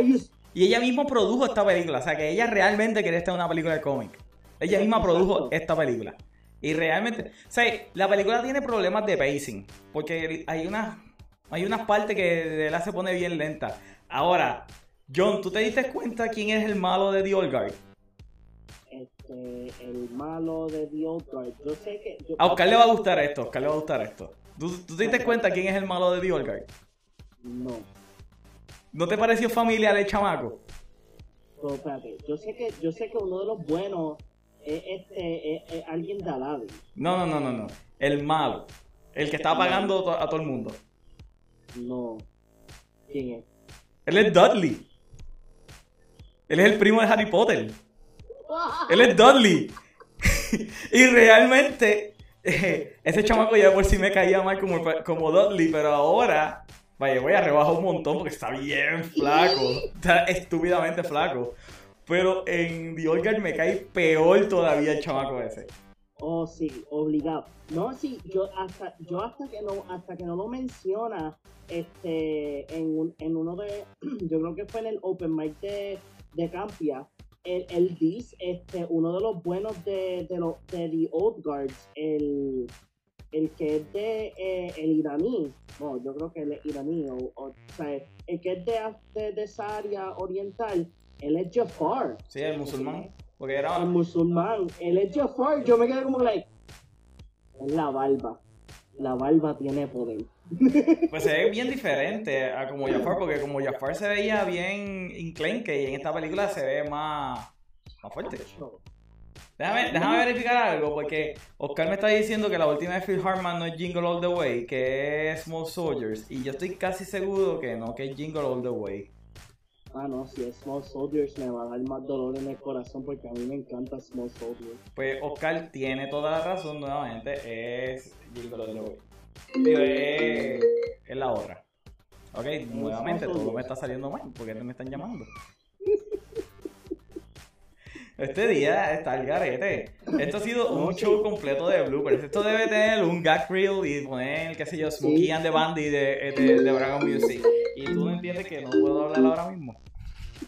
y ella mismo produjo esta película. O sea, que ella realmente quería estar en una película de cómic. Ella misma produjo esta película. Y realmente, o sea, la película tiene problemas de pacing. Porque hay una hay unas partes que la se pone bien lenta. Ahora, John, ¿tú te diste cuenta quién es el malo de The Old Guard? Este, el malo de The Old Guard. Yo sé que. a Oscar le va a gustar esto. Oscar le va a gustar esto. ¿Tú, te diste cuenta quién es el malo de The Old Guard? No. ¿No te pareció familiar el chamaco? Pero espérate, yo sé que, yo sé que uno de los buenos es este, es, alguien de Aladdin. No, no, no, no, no. El malo. El que está pagando a todo el mundo. No. ¿Quién es? Él es Dudley. Él es el primo de Harry Potter. Él es Dudley. y realmente, ese chamaco ya por sí me caía mal como, como Dudley, pero ahora, vaya, voy a rebajar un montón porque está bien flaco. Está estúpidamente flaco. Pero en The Old me cae peor todavía el chamaco ese. Oh, sí, obligado. No, sí, yo hasta, yo hasta que no, hasta que no lo menciona, este, en, en uno de, yo creo que fue en el Open Mic de, de Campia, el, el dice, este, uno de los buenos de, de, los de The Old Guards, el, el que es de eh, el iraní, no, yo creo que él es iraní, o, o, sea, el que es de, de, esa área oriental, él es Jafar. Sí, el musulmán. Porque era... El musulmán, él es Jafar, yo me quedé como like, Es la barba. La barba tiene poder. Pues se ve bien diferente a como Jafar, porque como Jafar se veía bien inclenque y en esta película se ve más, más fuerte. Déjame, déjame verificar algo, porque Oscar me está diciendo que la última de Phil Hartman no es Jingle All the Way, que es Small Soldiers, y yo estoy casi seguro que no, que es Jingle All the Way. Ah, no, si es Small Soldiers me va a dar más dolor en el corazón porque a mí me encanta Small Soldiers. Pues Oscar tiene toda la razón, nuevamente, es Way. Digo, es, es la otra. Ok, nuevamente todo me está saliendo mal, porque me están llamando. Este día está el garete. Esto ha sido un show completo de bloopers. Esto debe tener un gag reel y poner, qué sé yo, Smokey and the Bandy de, de, de Dragon Music. Y tú no entiendes que no puedo hablar ahora mismo.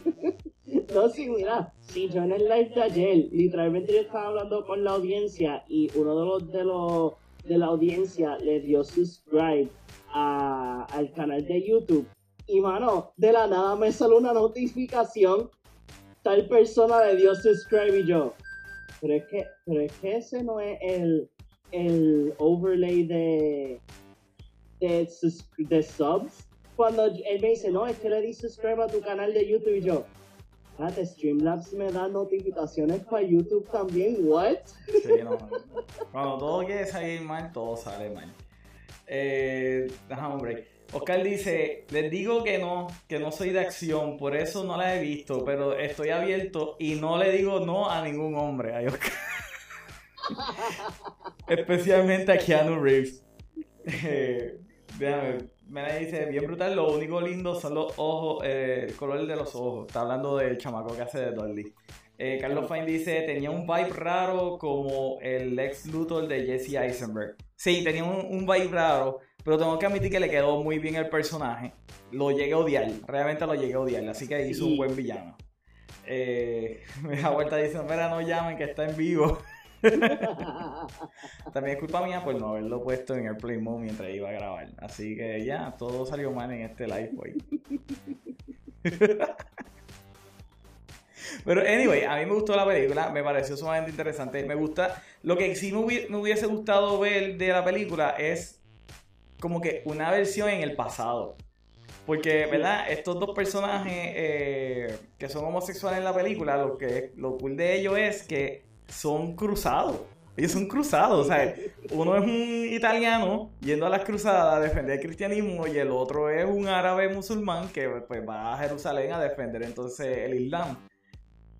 No, sí, mira, sí, yo en el live de ayer, literalmente yo estaba hablando con la audiencia y uno de los de los de la audiencia le dio subscribe a, al canal de YouTube. Y mano, de la nada me salió una notificación tal persona le dio subscribe y yo. Pero es que, pero es que ese no es el, el overlay de, de, subs. Cuando él me dice, no, es que le di subscribe a tu canal de YouTube y yo. Espérate, Streamlabs me da notificaciones para YouTube también, what? Sí, no. Cuando todo quiere salir mal, todo sale mal. Eh, déjame un break. Oscar dice, les digo que no, que no soy de acción, por eso no la he visto, pero estoy abierto y no le digo no a ningún hombre. Ay, Oscar. Especialmente a Keanu Reeves. Eh, déjame, me dice, bien brutal, lo único lindo son los ojos, eh, el color de los ojos. Está hablando del chamaco que hace de Dolly. Eh, Carlos Fine dice, tenía un vibe raro como el ex Luthor de Jesse Eisenberg. Sí, tenía un, un vibe raro, pero tengo que admitir que le quedó muy bien el personaje. Lo llegué a odiar, realmente lo llegué a odiar, así que hizo un buen villano. Eh, me da vuelta diciendo, mira, no llamen que está en vivo. También es culpa mía por no haberlo puesto en el Play Mode mientras iba a grabar. Así que ya, todo salió mal en este live hoy. Pero anyway, a mí me gustó la película, me pareció sumamente interesante. Me gusta. Lo que sí me, hubi- me hubiese gustado ver de la película es como que una versión en el pasado. Porque, ¿verdad? Estos dos personajes eh, que son homosexuales en la película, lo que lo cool de ellos es que son cruzados. Ellos son cruzados, o sea, uno es un italiano yendo a las cruzadas a defender el cristianismo y el otro es un árabe musulmán que pues va a Jerusalén a defender entonces el Islam.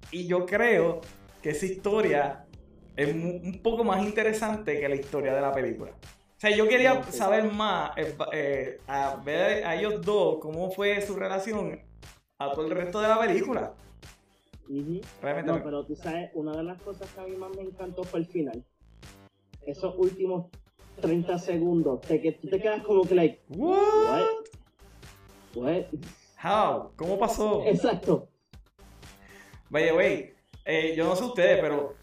Y yo creo que esa historia es un poco más interesante que la historia de la película. O sea, yo quería saber más, eh, eh, a ver a ellos dos, cómo fue su relación a todo el resto de la película. Ujú. Realmente No, pero tú sabes, una de las cosas que a mí más me encantó fue el final. Esos últimos 30 segundos, te, que tú te quedas como que, like, What? what? What? How? ¿Cómo pasó? Exacto. Vaya, güey, eh, yo no sé ustedes, pero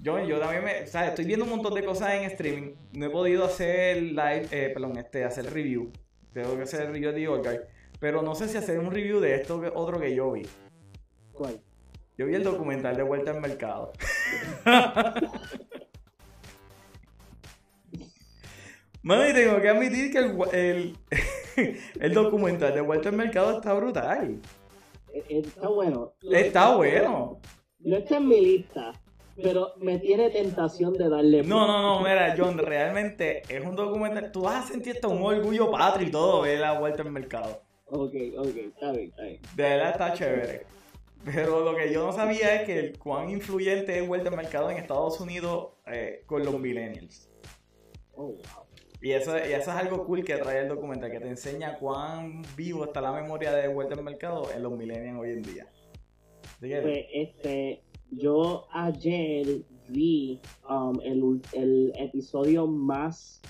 yo, yo también me, o sea, estoy viendo un montón de cosas en streaming. No he podido hacer live, eh, perdón, este, hacer review. Tengo que hacer el review de Orgar. Pero no sé si hacer un review de esto que otro que yo vi. ¿Cuál? Yo vi el documental de Vuelta al Mercado. Mano, y tengo que admitir que el, el, el documental de Vuelta al Mercado está brutal. Está bueno. Está bueno. No está en mi lista, pero me tiene tentación de darle. No, no, no, mira, John, realmente es un documental. Tú vas a sentir hasta un orgullo patrio y todo ver la vuelta al mercado. Ok, ok, está bien, está bien. De verdad está chévere. Pero lo que yo no sabía es que el cuán influyente es vuelta al mercado en Estados Unidos eh, con los millennials. Oh, wow. Y eso, y eso es algo cool que trae el documental, que te enseña cuán vivo está la memoria de vuelta al mercado en los millennials hoy en día. Pues, este, yo ayer vi um, el, el episodio más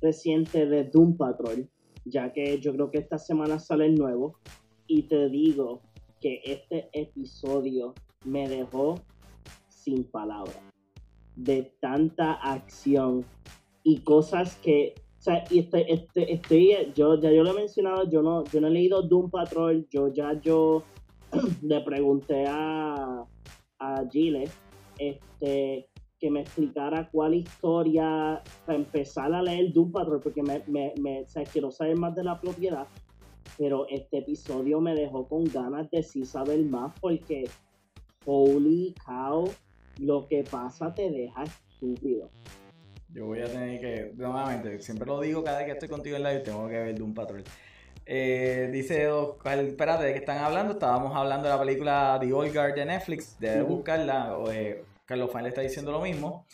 reciente de Doom Patrol, ya que yo creo que esta semana sale el nuevo, y te digo que este episodio me dejó sin palabras de tanta acción y cosas que o sea, y estoy, este- estoy, yo ya yo lo he mencionado, yo no, yo no he leído Doom Patrol, yo ya yo le pregunté a, a Gile este, que me explicara cuál historia para empezar a leer Doom Patrol, porque me, me, me quiero saber más de la propiedad. Pero este episodio me dejó con ganas de sí saber más, porque holy cow, lo que pasa te deja estúpido. Yo voy a tener que, nuevamente, siempre lo digo cada vez que estoy contigo en live, tengo que ver Doom Patrol. Eh, dice Oscar, espérate, ¿de qué están hablando? Estábamos hablando de la película The Old Guard de Netflix, debes buscarla. O, eh, Carlos Fan le está diciendo lo mismo.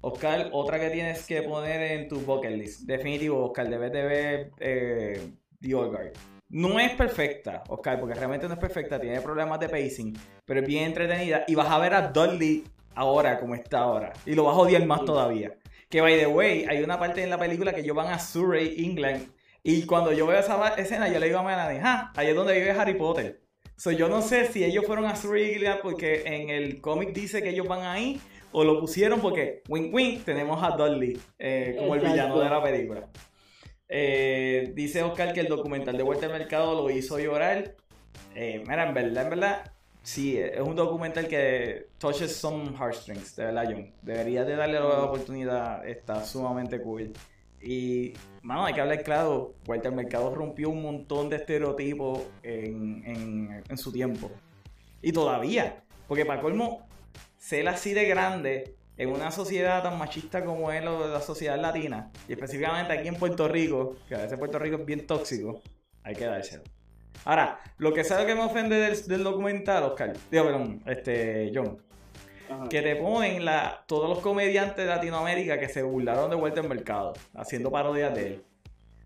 Oscar, otra que tienes que poner en tu bucket list. Definitivo, Oscar, debes de ver eh, The Old Guard. No es perfecta, Oscar, porque realmente no es perfecta, tiene problemas de pacing, pero es bien entretenida. Y vas a ver a Dudley ahora como está ahora. Y lo vas a odiar más todavía. Que by the way, hay una parte en la película que ellos van a Surrey, England, y cuando yo veo esa escena, yo le digo a Melanie, ah, ahí es donde vive Harry Potter. So, yo no sé si ellos fueron a Surrey porque en el cómic dice que ellos van ahí o lo pusieron porque, wink wink, tenemos a Dudley eh, como el villano de la película. Eh, dice Oscar que el documental de Vuelta al Mercado lo hizo llorar. Eh, mira, en verdad, en verdad, sí, es un documental que touches some heartstrings, de verdad, John. Debería de darle la oportunidad, está sumamente cool. Y, mano, hay que hablar claro, al Mercado rompió un montón de estereotipos en, su tiempo. Y todavía, porque para colmo, ser así de grande en una sociedad tan machista como es la sociedad latina, y específicamente aquí en Puerto Rico, que a veces Puerto Rico es bien tóxico, hay que dárselo. Ahora, lo que sabe que me ofende del, documental, Oscar, digo, perdón, este, John, que te ponen la, todos los comediantes de Latinoamérica que se burlaron de vuelta en mercado, haciendo parodias de él.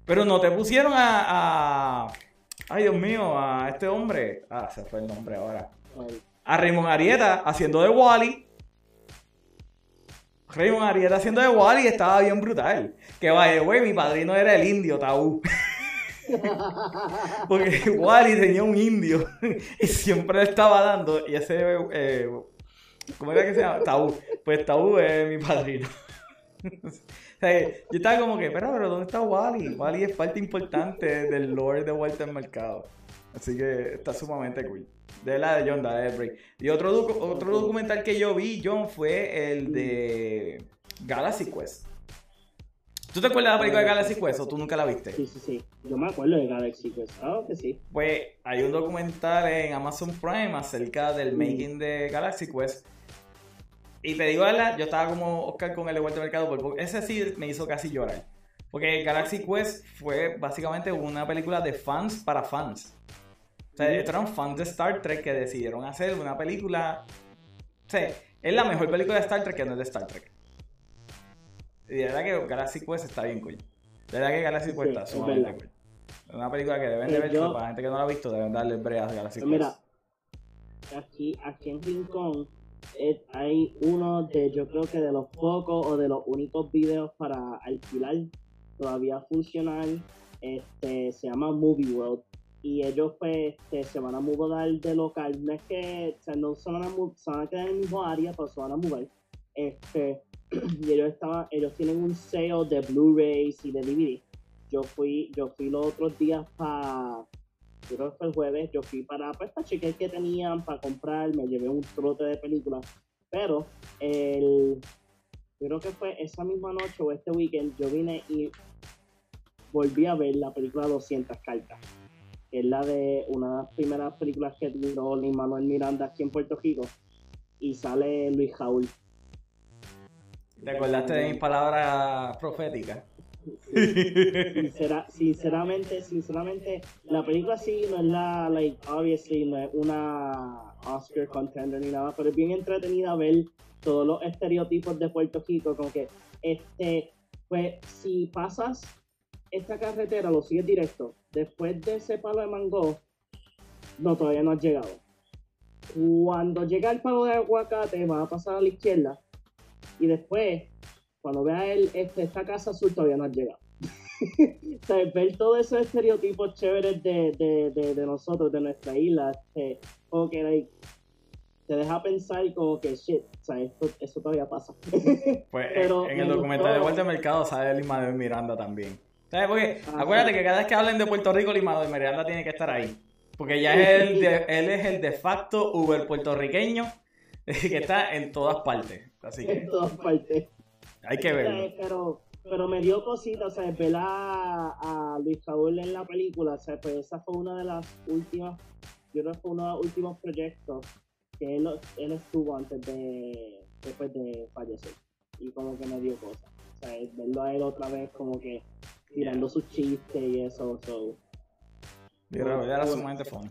Pero no te pusieron a, a ay Dios mío, a este hombre, ah, se fue el nombre ahora, a Raymond Arieta haciendo de Wally. Raymond Arieta haciendo de Wally estaba bien brutal. Que vaya, güey, mi padrino era el indio, tabú. Porque Wally tenía un indio y siempre le estaba dando. Y ese eh, ¿Cómo era que se llama? Tabú. Pues Tabú es mi padrino. yo estaba como que, pero, pero ¿dónde está Wally? Wally es parte importante del lore de Walter Mercado. Así que está sumamente cool. De la de John Debray. Y otro, otro documental que yo vi, John, fue el de Galaxy Quest. ¿Tú te acuerdas de la película de Galaxy Quest o tú nunca la viste? Sí, sí, sí. Yo me acuerdo de Galaxy Quest. Ah, que sí. Pues hay un documental en Amazon Prime acerca del making de Galaxy Quest y te digo, ¿verdad? Yo estaba como Oscar con el de Vuelta Mercado, porque ese sí me hizo casi llorar. Porque Galaxy Quest fue básicamente una película de fans para fans. O sea, estos eran fans de Star Trek que decidieron hacer una película. O sea, es la mejor película de Star Trek que no es de Star Trek. Y de verdad que Galaxy Quest está bien cool. De verdad que Galaxy Quest está sumamente cool. Es una película que deben de ver, para la gente que no la ha visto, deben darle breas a Galaxy Quest. Mira, aquí, aquí en Rincón hay uno de, yo creo que de los pocos o de los únicos videos para alquilar todavía funcional, este, se llama Movie World. Y ellos pues este, se van a mudar de local. No es que no se van, a, se van a quedar en el mismo área, pero se van a mudar. Este, y ellos estaban, ellos tienen un sale de Blu-rays y de DVD. Yo fui, yo fui los otros días para creo que fue el jueves, yo fui para, pues, para chequear qué tenían, para comprar, me llevé un trote de películas, pero el, creo que fue esa misma noche o este weekend, yo vine y volví a ver la película 200 cartas, que es la de una de las primeras películas que tiró Lin Manuel Miranda aquí en Puerto Rico, y sale Luis Jaúl. ¿Te acordaste de mis palabras proféticas? sinceramente, sinceramente, la película sí no es la, like, obviously, no es una Oscar contender ni nada, pero es bien entretenida ver todos los estereotipos de Puerto Rico, como que, este, pues, si pasas esta carretera, lo sigues directo, después de ese palo de mango, no, todavía no has llegado. Cuando llega el palo de aguacate, vas a pasar a la izquierda, y después cuando veas el, este, esta casa azul todavía no has llegado. o sea, ver todos esos estereotipos chéveres de, de, de, nosotros, de nuestra isla, este, como que te deja pensar como que shit, o sea, esto, eso todavía pasa. pues en el documental de Vuelta al Mercado sale Lima de Miranda también. ¿Sabes? Porque acuérdate que cada vez que hablen de Puerto Rico, Lima de Miranda tiene que estar ahí. Porque ya es el de, él es el de facto Uber puertorriqueño que está en todas partes. Así que En todas partes. hay que verlo. Eh, Pero, pero me dio cosita, o sea, ver a, a Luis Raúl en la película, o sea, pues esa fue una de las últimas, yo creo que fue uno de los últimos proyectos que él, él estuvo antes de, después de fallecer. Y como que me dio cosas. O sea, verlo a él otra vez como que tirando sus chistes y eso, so, Luis Raúl era sumamente fun.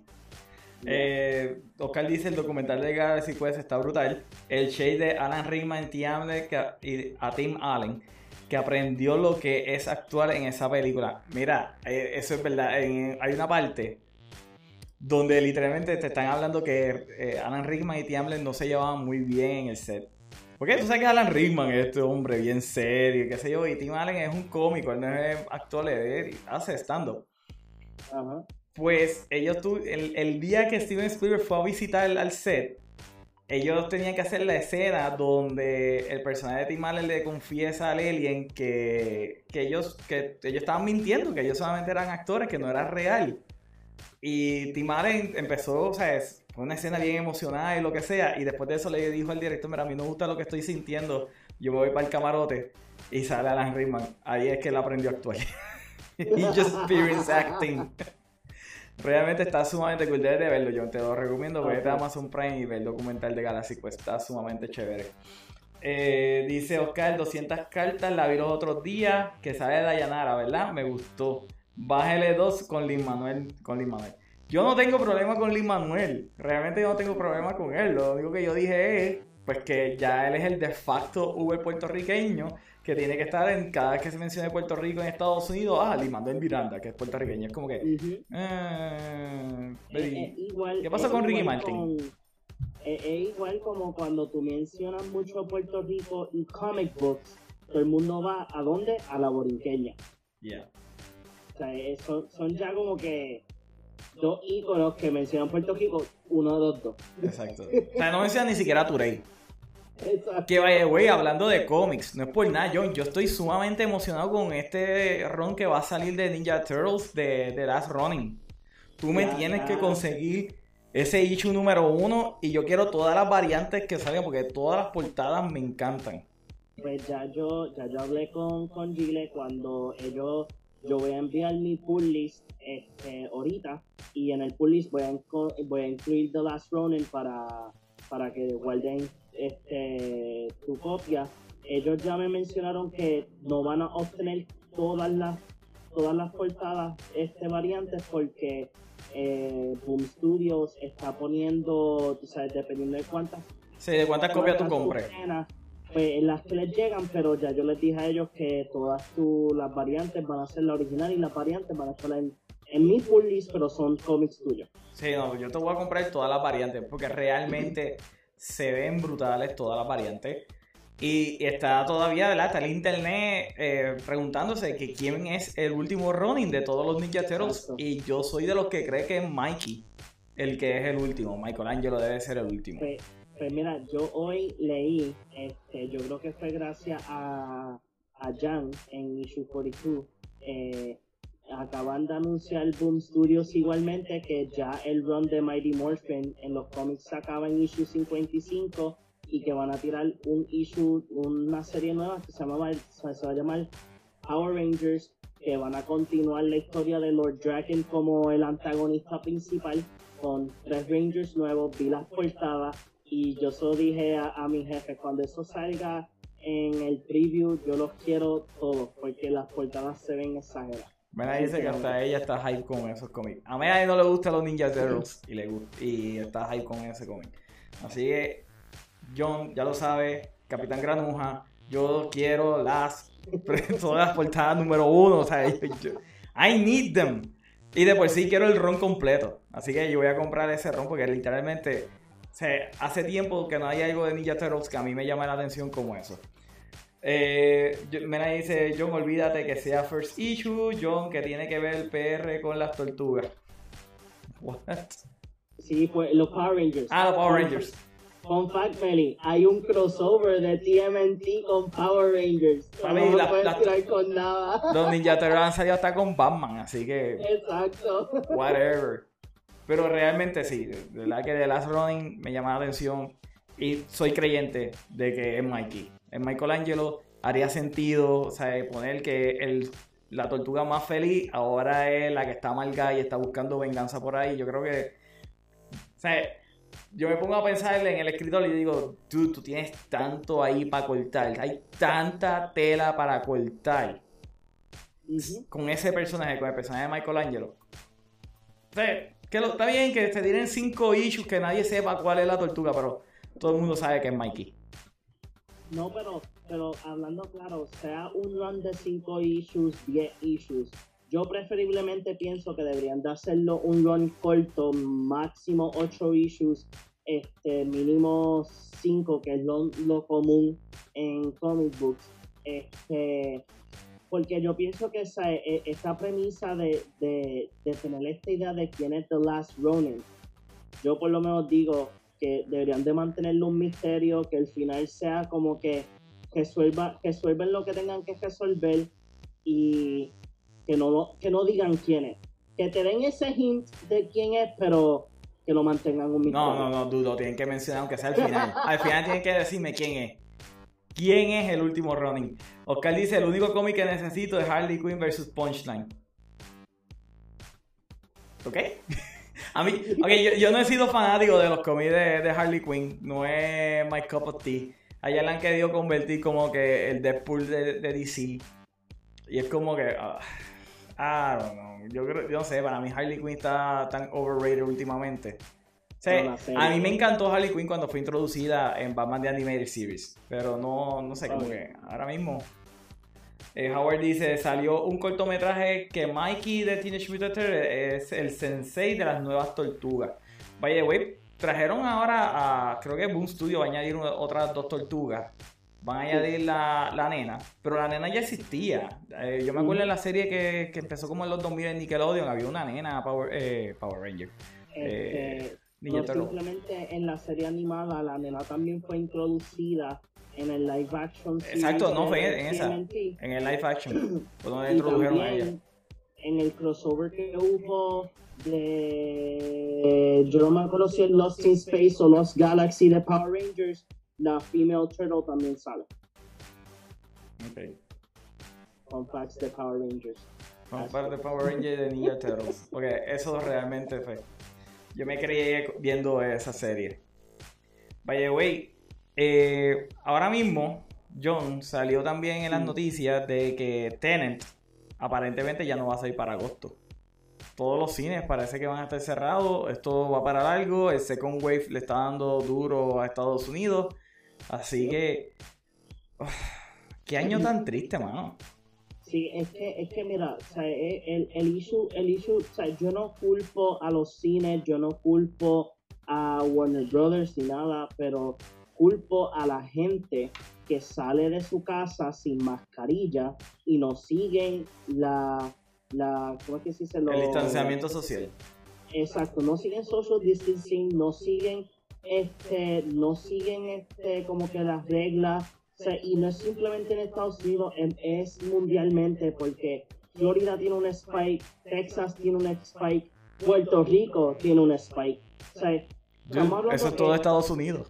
Eh, Oscar dice el documental de Galaxy Quest está brutal. El shade de Alan Rickman y a Tim Allen que aprendió lo que es actuar en esa película. Mira, eh, eso es verdad. Hay una parte donde literalmente te están hablando que eh, Alan Rickman y Tim Allen no se llevaban muy bien en el set. Porque tú sabes que Alan Rickman es este hombre bien serio, qué sé yo, y Tim Allen es un cómico, él no es actor, él hace stand-up. Ajá. Pues ellos tu, el, el día que Steven Spielberg fue a visitar al set, ellos tenían que hacer la escena donde el personaje de Tim Allen le confiesa al alien que, que ellos que ellos estaban mintiendo, que ellos solamente eran actores, que no era real. Y Tim Allen empezó, o sea, es- fue una escena bien emocionada y lo que sea, y después de eso le dijo al director, mira, a mí no gusta lo que estoy sintiendo, yo voy para el camarote, y sale Alan Rickman. Ahí es que él aprendió a actuar. He just experienced acting. Realmente está sumamente cool, debes de verlo, yo te lo recomiendo, vete a Amazon Prime y ve el documental de Galaxy Quest, está sumamente chévere. Eh, dice Oscar, 200 cartas, la vi los otros días, que sale de Dayanara, ¿verdad? Me gustó. Bájele dos con Lin Manuel, con Lin Manuel. Yo no tengo problema con Lin Manuel, realmente yo no tengo problema con él, lo único que yo dije es, pues que ya él es el de facto Uber puertorriqueño, que tiene que estar en cada vez que se mencione Puerto Rico en Estados Unidos, ah, Lin Manuel Miranda, que es puertorriqueño, es como que... Eh, Eh, eh, igual, ¿Qué pasa con Ricky Martin? con- es igual como cuando tú mencionas mucho Puerto Rico y comic books, todo el mundo va a dónde? A la borinqueña. yeah. O sea, son, son ya como que dos íconos que mencionan Puerto Rico, uno de los dos. Exacto. O sea, no menciona ni siquiera a Turey. Exacto. Que vaya, güey, hablando de cómics, no es por nada, John. Yo estoy sumamente emocionado con este ron que va a salir de Ninja Turtles de, de Last Running. Tú me Ya, tienes ya. que conseguir ese issue número uno y yo quiero todas las variantes que salgan porque todas las portadas me encantan. Pues ya yo, ya yo hablé con, con Gile cuando ellos, yo voy a enviar mi pull list este, ahorita y en el pull list voy a, inco- voy a incluir The Last Ronin para, para que guarden este, tu copia. Ellos ya me mencionaron que no van a obtener todas las todas las portadas este variantes porque eh, Boom Studios está poniendo, tú sabes, dependiendo de cuántas Sí, ¿de cuántas copias tú compres? escenas, Pues las que les llegan, pero ya yo les dije a ellos que todas tu, las variantes van a ser la original y las variantes van a estar en, en mi pull list, pero son cómics tuyos. Sí, no, yo te voy a comprar todas las variantes porque realmente se ven brutales todas las variantes. Y está todavía, ¿verdad? Está el internet eh, preguntándose que quién es el último Ronin de todos los Ninja Turtles. Y yo soy de los que cree que es Mikey el que es el último. Michelangelo debe ser el último. Pues, pues mira, yo hoy leí, este, yo creo que fue gracias a, a Jan en Issue 42, eh, acaban de anunciar Boom Studios igualmente que ya el run de Mighty Morphin en los cómics se acaba en Issue 55 y que van a tirar un issue, una serie nueva que se, llama, se va a llamar Power Rangers, que van a continuar la historia de Lord Dragon como el antagonista principal con tres Rangers nuevos, vi las portadas y yo solo dije a, a mi jefe, cuando eso salga en el preview, yo los quiero todos, porque las portadas se ven exageradas. Mira, dice que hasta ella está hype con esos cómics. A mí a ella no le gustan los Ninja Turtles y, le gusta, y está hype con ese cómic. Así que, John, ya lo sabe, Capitán Granuja, yo quiero las, todas las portadas número uno. O sea, yo- yo- I need them. Y de por sí quiero el ron completo. Así que yo voy a comprar ese ron porque literalmente o sea, hace tiempo que no hay algo de Ninja Turtles que a mí me llama la atención como eso. Eh, Mena dice, John, olvídate que sea first issue, John, que tiene que ver el PR con las tortugas. What? Sí, pues los Power Rangers. Ah, los Power Rangers. Con Fact Melly, hay un crossover de TMNT con Power Rangers. Papi, no la- la- tirar con nada. Los Ninja Turtles han salido hasta con Batman, así que Exacto. whatever. Pero realmente sí, de verdad que The Last Running me llama la atención. y soy creyente de que es Mikey. Es Michelangelo haría sentido, o sea, poner que el, la tortuga más feliz ahora es la que está amarga y está buscando venganza por ahí. Yo creo que, o sea, yo me pongo a pensar en el escritor y digo, tú, tú tienes tanto ahí para cortar, hay tanta tela para cortar con ese personaje, con el personaje de Michelangelo. O sea, que lo, está bien que se tienen cinco issues que nadie sepa cuál es la tortuga, pero todo el mundo sabe que es Mikey. No, pero, pero hablando claro, sea un run de 5 issues, 10 issues, yo preferiblemente pienso que deberían de hacerlo un run corto, máximo 8 issues, este, mínimo 5, que es lo, común en comic books. Este, porque yo pienso que esa, e, esta premisa de, de, de, tener esta idea de quién es The Last Ronin, yo por lo menos digo, que deberían de mantenerlo un misterio, que el final sea como que resuelva, resuelven lo que tengan que resolver y que no, que no digan quién es. Que te den ese hint de quién es, pero que lo mantengan un misterio. No, no, no, dudo, tienen que mencionar aunque sea al final. al final tienen que decirme quién es. ¿Quién es el último running? Oscar dice, el único cómic que necesito es Harley Quinn versus Punchline. ¿Ok? A mí, okay, yo, no he sido fanático de los cómics de, Harley Quinn, no es my cup of tea. Allá le han querido convertir como que el Deadpool de, DC. Y es como que. ah, don't know. Yo, creo, yo no sé, para mí Harley Quinn está tan overrated últimamente. a mí me encantó Harley Quinn cuando fue introducida en Batman The Animated Series. Pero no, no sé, como que ahora mismo eh, Howard dice, salió un cortometraje que Mikey de Teenage Mutant es el sensei de las nuevas tortugas. Vaya, güey, trajeron ahora a, creo que Boom Studio va a añadir otras dos tortugas. Van a añadir la, la nena, pero la nena ya existía. Eh, yo me acuerdo en la serie que, que, empezó como en los 2000 en Nickelodeon, había una nena Power, eh, Power Ranger. Este, no, simplemente en la serie animada la nena también fue introducida en el live action. Exacto, no fue en esa. En el live action. Fue donde introdujeron a ella. En el crossover que hubo de. Yo no me acuerdo si es Lost in Space o Lost Galaxy de Power Rangers, la Female Turtle también sale. Ok. Con facts de Power Rangers. Con facts de Power Rangers de Ninja Turtles. Porque eso realmente fue. Yo me creí viendo esa serie. By the way, eh, ahora mismo, John salió también en las noticias de que Tenant aparentemente ya no va a salir para agosto. Todos los cines parece que van a estar cerrados. Esto va para algo. El Second Wave le está dando duro a Estados Unidos. Así que. qué año tan triste, mano. Sí, es que, es que mira, el, el, issue, el issue, o sea, yo no culpo a los cines, yo no culpo a Warner Brothers ni nada, pero culpo a la gente que sale de su casa sin mascarilla y no siguen la, la ¿cómo es que se dice? el distanciamiento social. Exacto, no siguen social distancing, no siguen este, no siguen este como que las reglas, y no es simplemente en Estados Unidos, es mundialmente porque Florida tiene un spike, Texas tiene un spike, Puerto Rico tiene un spike. eso es todo Estados Unidos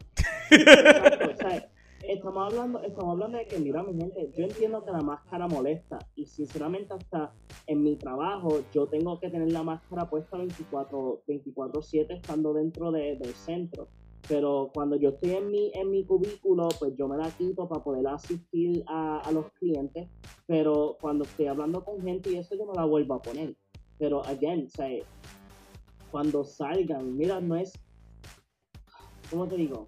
estamos hablando, estamos hablando de que, mira, mi gente, yo entiendo que la máscara molesta y sinceramente hasta en mi trabajo yo tengo que tener la máscara puesta 24 24/7 estando dentro del centro. Pero cuando yo estoy en mi, en mi cubículo, pues yo me la quito para poder asistir a, los clientes. Pero cuando estoy hablando con gente y eso yo me la vuelvo a poner. Pero, again, cuando salgan, mira, no es, ¿cómo te digo?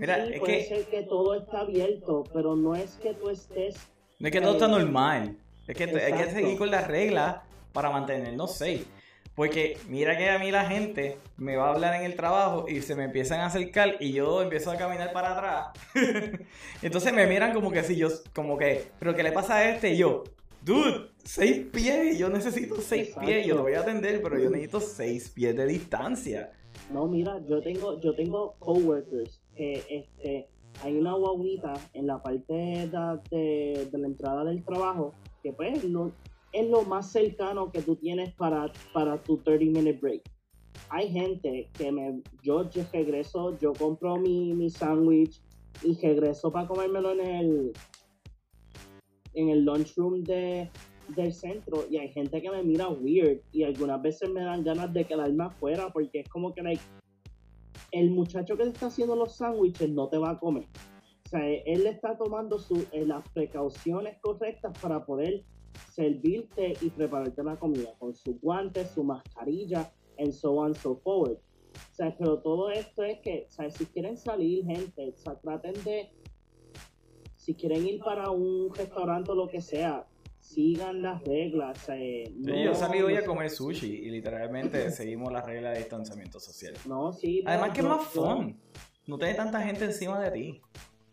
Mira, es puede que, ser que todo está abierto, pero no es que tú estés. No es que todo está normal. Es que hay que seguir con las reglas para mantenernos safe. Porque mira que a mí la gente me va a hablar en el trabajo y se me empiezan a acercar y yo empiezo a caminar para atrás. Entonces me miran como que si yo, como que, pero ¿qué le pasa a este? Y yo, dude, seis pies, yo necesito seis pies, yo lo voy a atender, pero yo necesito seis pies de distancia. No, mira, yo tengo, yo tengo coworkers que este, hay una guaguita en la parte de, la entrada del trabajo que pues no, es lo más cercano que tú tienes para, para tu 30 minute break. hay gente que me, yo, regreso, yo compro mi, mi sándwich y regreso para comérmelo en el, en el lunchroom de, del centro y hay gente que me mira weird y algunas veces me dan ganas de quedarme afuera porque es como que el muchacho que te está haciendo los sándwiches no te va a comer. O sea, él está tomando eh, las precauciones correctas para poder servirte y prepararte la comida con sus guantes, su mascarilla, and so on so forward. O sea, pero todo esto es que, o sea, si quieren salir, gente, o sea, traten de, si quieren ir para un restaurante o lo que sea, sigan las reglas. O sea, yo salí hoy a comer sushi y literalmente seguimos las reglas de distanciamiento social. No, sí. Además que es más fun. No tiene tanta gente encima de ti.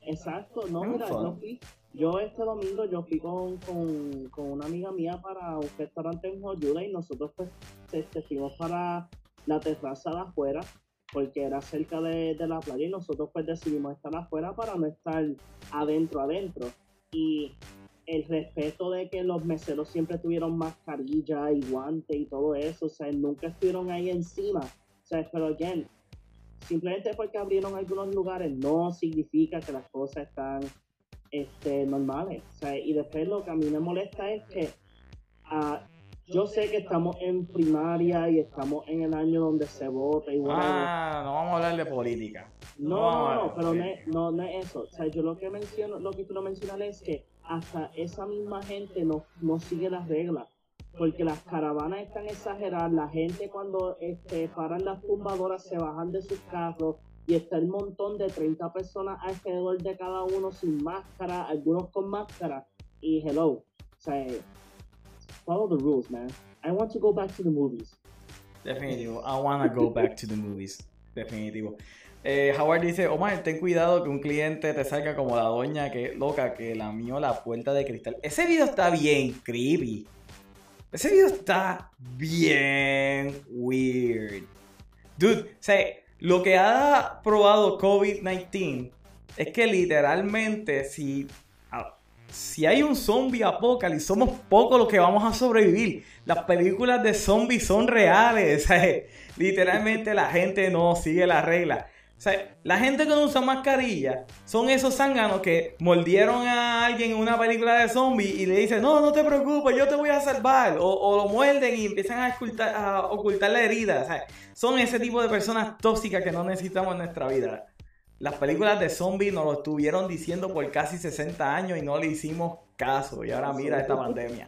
Exacto, no, mira, yo fui, yo este domingo yo fui con, con, una amiga mía para un restaurante en Joyuda y nosotros pues este, fuimos para la terraza de afuera porque era cerca de, la playa y nosotros pues decidimos estar afuera para no estar adentro adentro y el respeto de que los meseros siempre tuvieron mascarilla y guante y todo eso, o sea, nunca estuvieron ahí encima, o sea, pero again, simplemente porque abrieron algunos lugares no significa que las cosas están este, normales. y después lo que a mí me molesta es que uh, yo sé que estamos en primaria y estamos en el año donde se vota y Ah, no vamos a hablar de política. No, no, no, pero no es, no, no es eso. O sea, yo lo que menciono, lo que quiero mencionar es que hasta esa misma gente no, no sigue las reglas. Porque las caravanas están exageradas, la gente cuando este, paran las tumbadoras se bajan de sus carros, y está el montón de 30 personas alrededor de cada uno sin máscara, algunos con máscara. Y hello, o follow the rules, man. I want to go back to the movies. Definitivo, I want to go back to the movies. Definitivo. Eh, Howard dice, Omar, ten cuidado que un cliente te salga como la doña que loca que lamió la puerta de cristal. Ese video está bien creepy. Ese video está bien weird. Dude, o sea, lo que ha probado COVID-19 es que literalmente si, ah, si hay un zombie apocalipsis, somos pocos los que vamos a sobrevivir. Las películas de zombies son reales. Literalmente la gente no sigue la regla. O sea, la gente que no usa mascarilla son esos zánganos que mordieron a alguien en una película de zombies y le dicen, no, no te preocupes, yo te voy a salvar. O, lo muerden y empiezan a ocultar, a la herida. O sea, son ese tipo de personas tóxicas que no necesitamos en nuestra vida. Las películas de zombies nos lo estuvieron diciendo por casi 60 años y no le hicimos caso. Y ahora mira esta pandemia.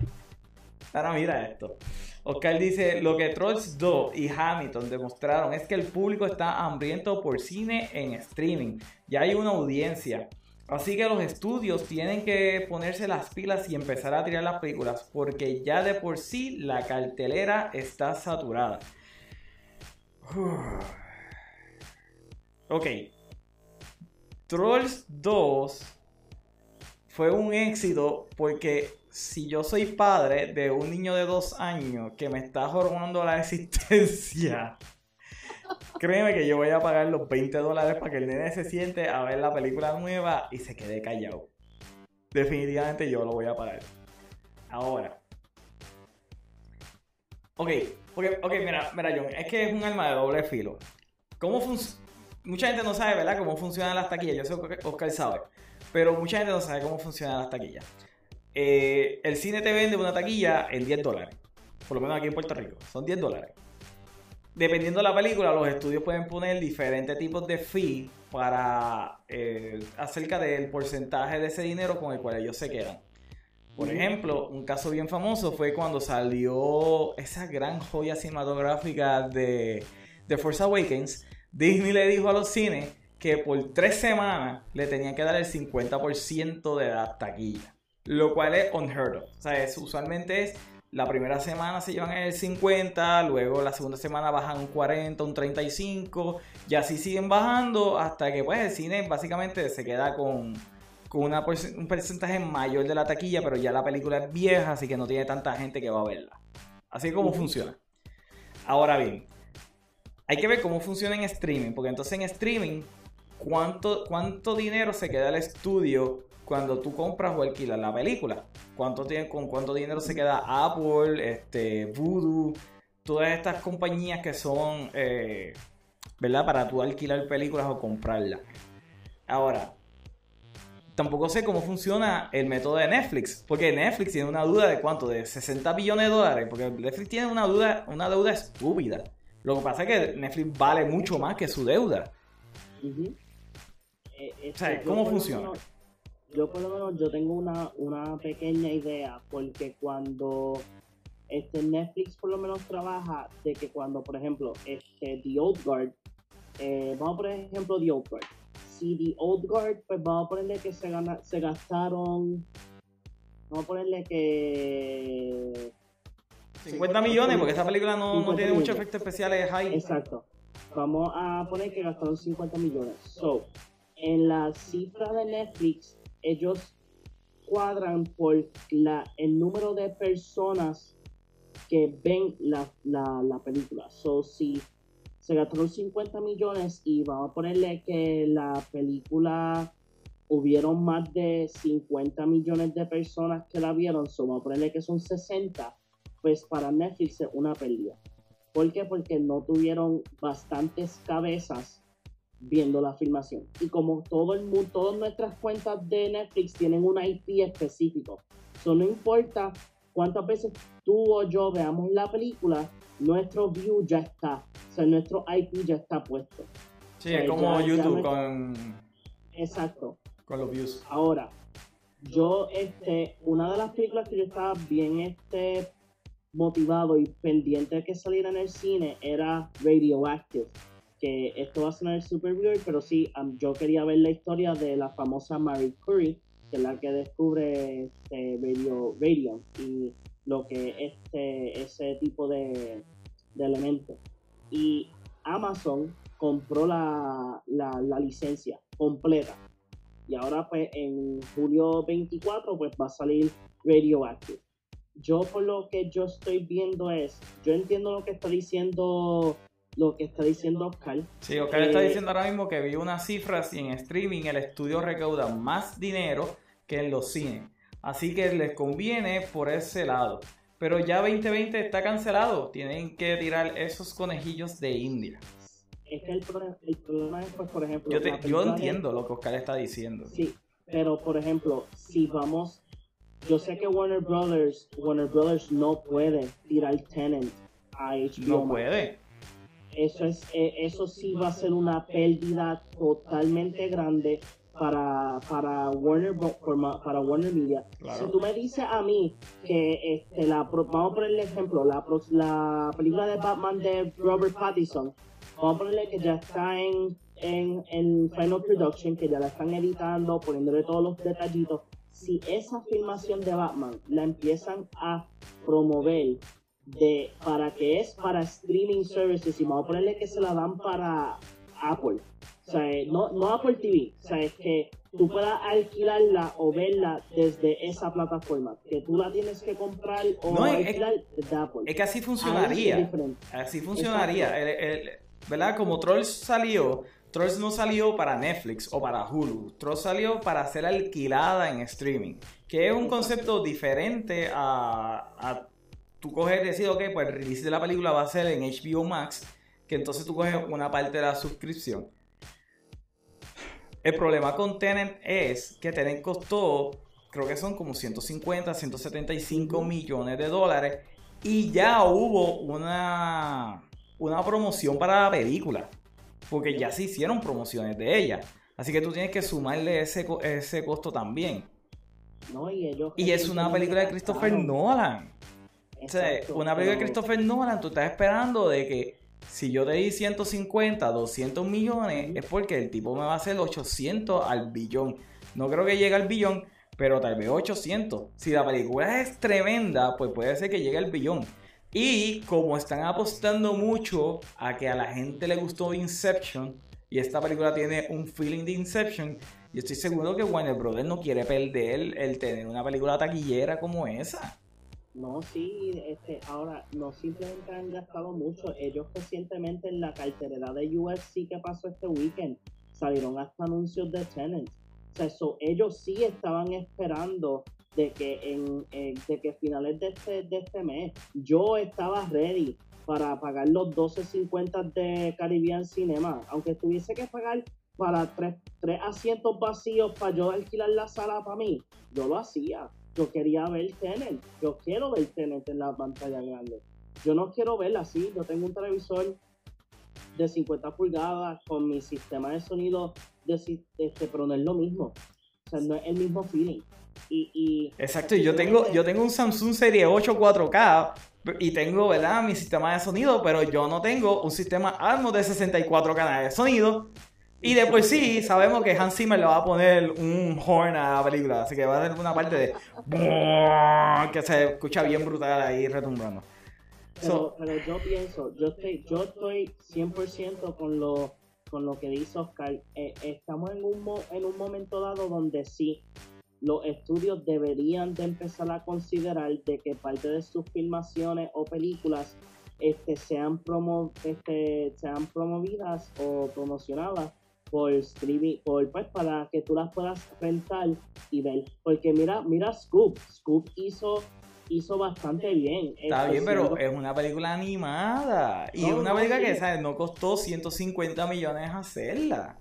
Ahora mira esto. Oscar dice, lo que Trolls 2 y Hamilton demostraron es que el público está hambriento por cine en streaming. Ya hay una audiencia. Así que los estudios tienen que ponerse las pilas y empezar a tirar las películas porque ya de por sí la cartelera está saturada. ok. Trolls 2 fue un éxito porque si yo soy padre de un niño de dos años que me está jorobando la existencia, créeme que yo voy a pagar los 20 dólares para que el nene se siente a ver la película nueva y se quede callado. Definitivamente yo lo voy a pagar. Ahora. Ok, okay, ok, mira, mira, John, es que es un arma de doble filo. ¿Cómo funciona? Mucha gente no sabe, ¿verdad?, cómo funcionan las taquillas. Yo sé que Oscar sabe. Pero mucha gente no sabe cómo funcionan las taquillas. Eh, el cine te vende una taquilla en 10 dólares. Por lo menos aquí en Puerto Rico. Son 10 dólares. Dependiendo de la película, los estudios pueden poner diferentes tipos de fee para eh, acerca del porcentaje de ese dinero con el cual ellos se quedan. Por ejemplo, un caso bien famoso fue cuando salió esa gran joya cinematográfica de, de Force Awakens. Disney le dijo a los cines que por tres semanas le tenían que dar el 50% de la taquilla lo cual es unheard of. O sea, usualmente es la primera semana se llevan el 50, luego la segunda semana bajan un 40, un 35, y así siguen bajando hasta que pues el cine básicamente se queda con, con un porcentaje mayor de la taquilla, pero ya la película es vieja, así que no tiene tanta gente que va a verla. Así es como funciona. Ahora bien, hay que ver cómo funciona en streaming, porque entonces en streaming, ¿cuánto, cuánto dinero se queda el estudio cuando tú compras o alquilas la película. ¿Cuánto tiene, ¿Con cuánto dinero se queda Apple, este, Voodoo, todas estas compañías que son, eh, ¿verdad? Para tú alquilar películas o comprarlas. Ahora, tampoco sé cómo funciona el método de Netflix, porque Netflix tiene una duda de cuánto, de 60 billones de dólares, porque Netflix tiene una duda, una deuda estúpida. Lo que pasa es que Netflix vale mucho más que su deuda. Eh, o sea, ¿cómo funciona? Yo por lo menos yo tengo una, una pequeña idea, porque cuando este Netflix por lo menos trabaja de que cuando, por ejemplo, este The Old Guard, eh, vamos por ejemplo The Old Guard, si The Old Guard, pues vamos a ponerle que se, gana, se gastaron, vamos a ponerle que... 50 millones, porque esta película no, no tiene muchos efectos especiales high. Exacto. Vamos a poner que gastaron 50 millones. So, en la cifra de Netflix, ellos cuadran por la, el número de personas que ven la, la, la película. So, si se gastaron 50 millones y vamos a ponerle que la película hubieron más de 50 millones de personas que la vieron, so vamos a ponerle que son 60, pues para Netflix es una pérdida. ¿Por qué? Porque no tuvieron bastantes cabezas viendo la filmación. Y como todo el mundo, todas nuestras cuentas de Netflix tienen un IP específico. Eso no importa cuántas veces tú o yo veamos la película, nuestro view ya está. O sea, nuestro IP ya está puesto. Sí, es como YouTube con. Exacto. Con los views. Ahora, yo, este, una de las películas que yo estaba bien este motivado y pendiente de que saliera en el cine era Radioactive. Que esto va a sonar super weird, pero sí, yo quería ver la historia de la famosa Marie Curie, que es la que descubre este radio, radio y lo que este ese tipo de, de elementos. Y Amazon compró la, la, la, licencia completa. Y ahora pues en julio 24 pues va a salir Radioactive. Yo por lo que yo estoy viendo es, yo entiendo lo que está diciendo lo que está diciendo Oscar. Sí, Oscar está eh, diciendo ahora mismo que vi unas cifras y en streaming el estudio recauda más dinero que en los cines. Así que les conviene por ese lado. Pero ya 2020 está cancelado. Tienen que tirar esos conejillos de India. Es que el, problema, es, pues, por ejemplo... Yo, yo entiendo lo que Oscar está diciendo. Sí, pero por ejemplo, si vamos... Yo sé que Warner Brothers, Warner Brothers no puede tirar Tenant a HBO. No puede eso, es, eh, eso sí va a ser una pérdida totalmente grande para, para Warner para Warner Media. Si tú me dices a mí que este, la, vamos a poner el ejemplo, la, la película de Batman de Robert Pattinson, vamos a ponerle que ya está en, en, en Final Production, que ya la están editando, poniéndole todos los detallitos. Si esa filmación de Batman la empiezan a promover de para que es para streaming services y vamos a ponerle que se la dan para Apple. O sea, no, no Apple TV, o sea, es que tú puedas alquilarla o verla desde esa plataforma, que tú la tienes que comprar o alquilar es, Apple. Es que así funcionaría. Así funcionaría. ¿Verdad? Como Trolls salió, Trolls no salió para Netflix o para Hulu. Trolls salió para ser alquilada en streaming, que es un concepto diferente a, a tú coges y decides, ok, pues el release de la película va a ser en HBO Max, que entonces tú coges una parte de la suscripción. El problema con Tenet es que Tenet costó, creo que son como 150, 175 millones de dólares y ya hubo una, una promoción para la película, porque ya se hicieron promociones de ella. Así que tú tienes que sumarle ese, ese costo también. y, es una película de Christopher Nolan una película de Christopher Nolan, tú estás esperando de que si yo te di 150, 200 millones, es porque el tipo me va a hacer 800 al billón. No creo que llegue al billón, pero tal vez 800. Si la película es tremenda, pues puede ser que llegue al billón. Y como están apostando mucho a que a la gente le gustó Inception, y esta película tiene un feeling de Inception, yo estoy seguro que Warner Brothers no quiere perder el tener una película taquillera como esa. No, sí, este, ahora no simplemente han gastado mucho. Ellos recientemente en la cartelera de UFC que pasó este weekend salieron hasta anuncios de Tenant. O sea, ellos sí estaban esperando de que en, de que finales de este, de este mes yo estaba ready para pagar los 12.50 de Caribbean Cinema, aunque tuviese que pagar para tres, tres asientos vacíos para yo alquilar la sala para mí, yo lo hacía. Yo quería ver Tenet, yo quiero ver Tenet en la pantalla grande. Yo no quiero verla así, yo tengo un televisor de 50 pulgadas con mi sistema de sonido, de, este, pero no es lo mismo. O sea, no es el mismo feeling. Y, Exacto, y yo tengo, yo tengo un Samsung Serie 8 4K y tengo, ¿verdad? Mi sistema de sonido, pero yo no tengo un sistema Atmos de 64 canales de sonido. Y después sí, sabemos que Hans Zimmer le va a poner un horn a la película, así que va a tener una parte de que se escucha bien brutal ahí retumbrando. Pero, yo pienso, yo estoy, yo estoy 100% con lo, con lo que dice Oscar. Eh, estamos en un, en un momento dado donde sí, los estudios deberían de empezar a considerar de que parte de sus filmaciones o películas este, sean, promo, este, sean promovidas o promocionadas por streaming, por, pues, para que tú las puedas rentar y ver. Porque mira, mira Scoop, Scoop hizo hizo bastante bien. Está bien, pero es una película animada. Y es una película que, ¿sabes? No costó 150 millones hacerla.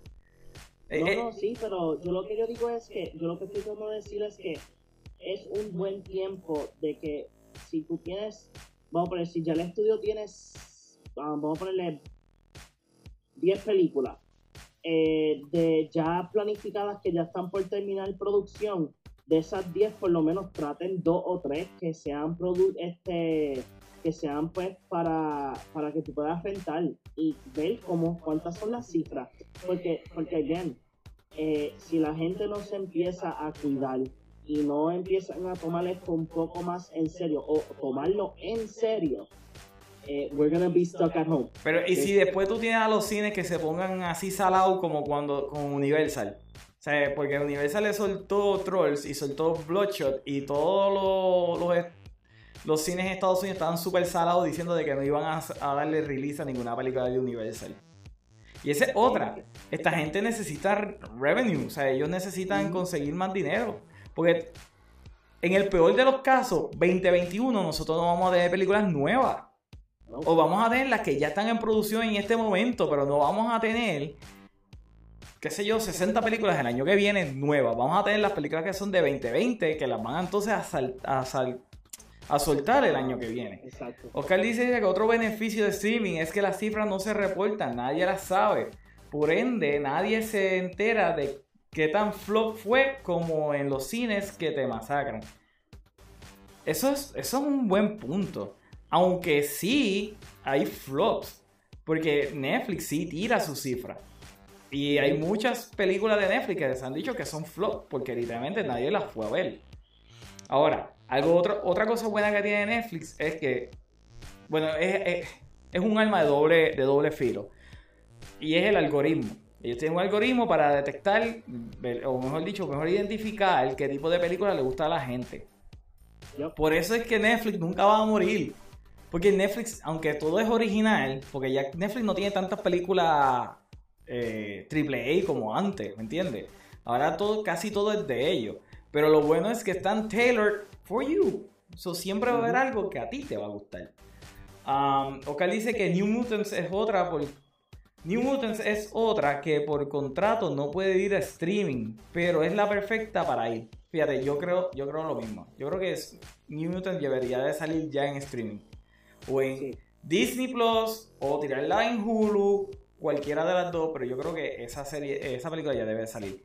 No, eh, no, eh, sí, pero yo lo que yo digo es que, yo lo que estoy tratando de decir es que es un buen tiempo de que si tú tienes, vamos a poner, si ya el estudio tienes, vamos a ponerle 10 películas eh, de ya planificadas que ya están por terminar producción, de esas 10 por lo menos traten dos o tres que sean este que sean pues para, para que tú puedas rentar y ver cómo cuántas son las cifras. Porque porque bien eh, si la gente no se empieza a cuidar y no empiezan a tomar esto un poco más en serio o tomarlo en serio eh, we're gonna be stuck at home pero y si después tú tienes a los cines que se pongan así salados como cuando con Universal o sea, porque Universal le soltó Trolls y soltó Bloodshot y todos los, los, cines en Estados Unidos estaban súper salados diciendo de que no iban a, darle release a ninguna película de Universal. Y esa es otra. Esta gente necesita revenue, o sea, ellos necesitan conseguir más dinero. Porque en el peor de los casos, 2021, nosotros no vamos a tener películas nuevas. O vamos a tener las que ya están en producción en este momento, pero no vamos a tener qué sé yo, 60 películas el año que viene nuevas. Vamos a tener las películas que son de 2020, que las van entonces a, a, soltar el año que viene. Exacto. Oscar dice que otro beneficio de streaming es que las cifras no se reportan, nadie las sabe. Por ende, nadie se entera de qué tan flop fue como en los cines que te masacran. Eso es, eso es un buen punto. Aunque sí hay flops. Porque Netflix sí tira sus cifras. Y hay muchas películas de Netflix que les han dicho que son flop, porque literalmente nadie las fue a ver. Ahora, algo otro, otra cosa buena que tiene Netflix es que, bueno, es, es, un arma de doble, de doble filo. Y es el algoritmo. Ellos tienen un algoritmo para detectar, o mejor dicho, mejor identificar qué tipo de película le gusta a la gente. Por eso es que Netflix nunca va a morir. Porque Netflix, aunque todo es original, porque ya Netflix no tiene tantas películas eh, triple A como antes, ¿me entiendes? Ahora todo, casi todo es de ellos. Pero lo bueno es que están tailored for you. So, siempre va a haber algo que a ti te va a gustar. Um, dice que New Mutants es otra por... New Mutants es otra que por contrato no puede ir a streaming, pero es la perfecta para ir. Fíjate, yo creo, yo creo lo mismo. Yo creo que es, New Mutants debería de salir ya en streaming. O en Disney Plus, o tirarla en Hulu, cualquiera de las dos, pero yo creo que esa serie, esa película ya debe salir.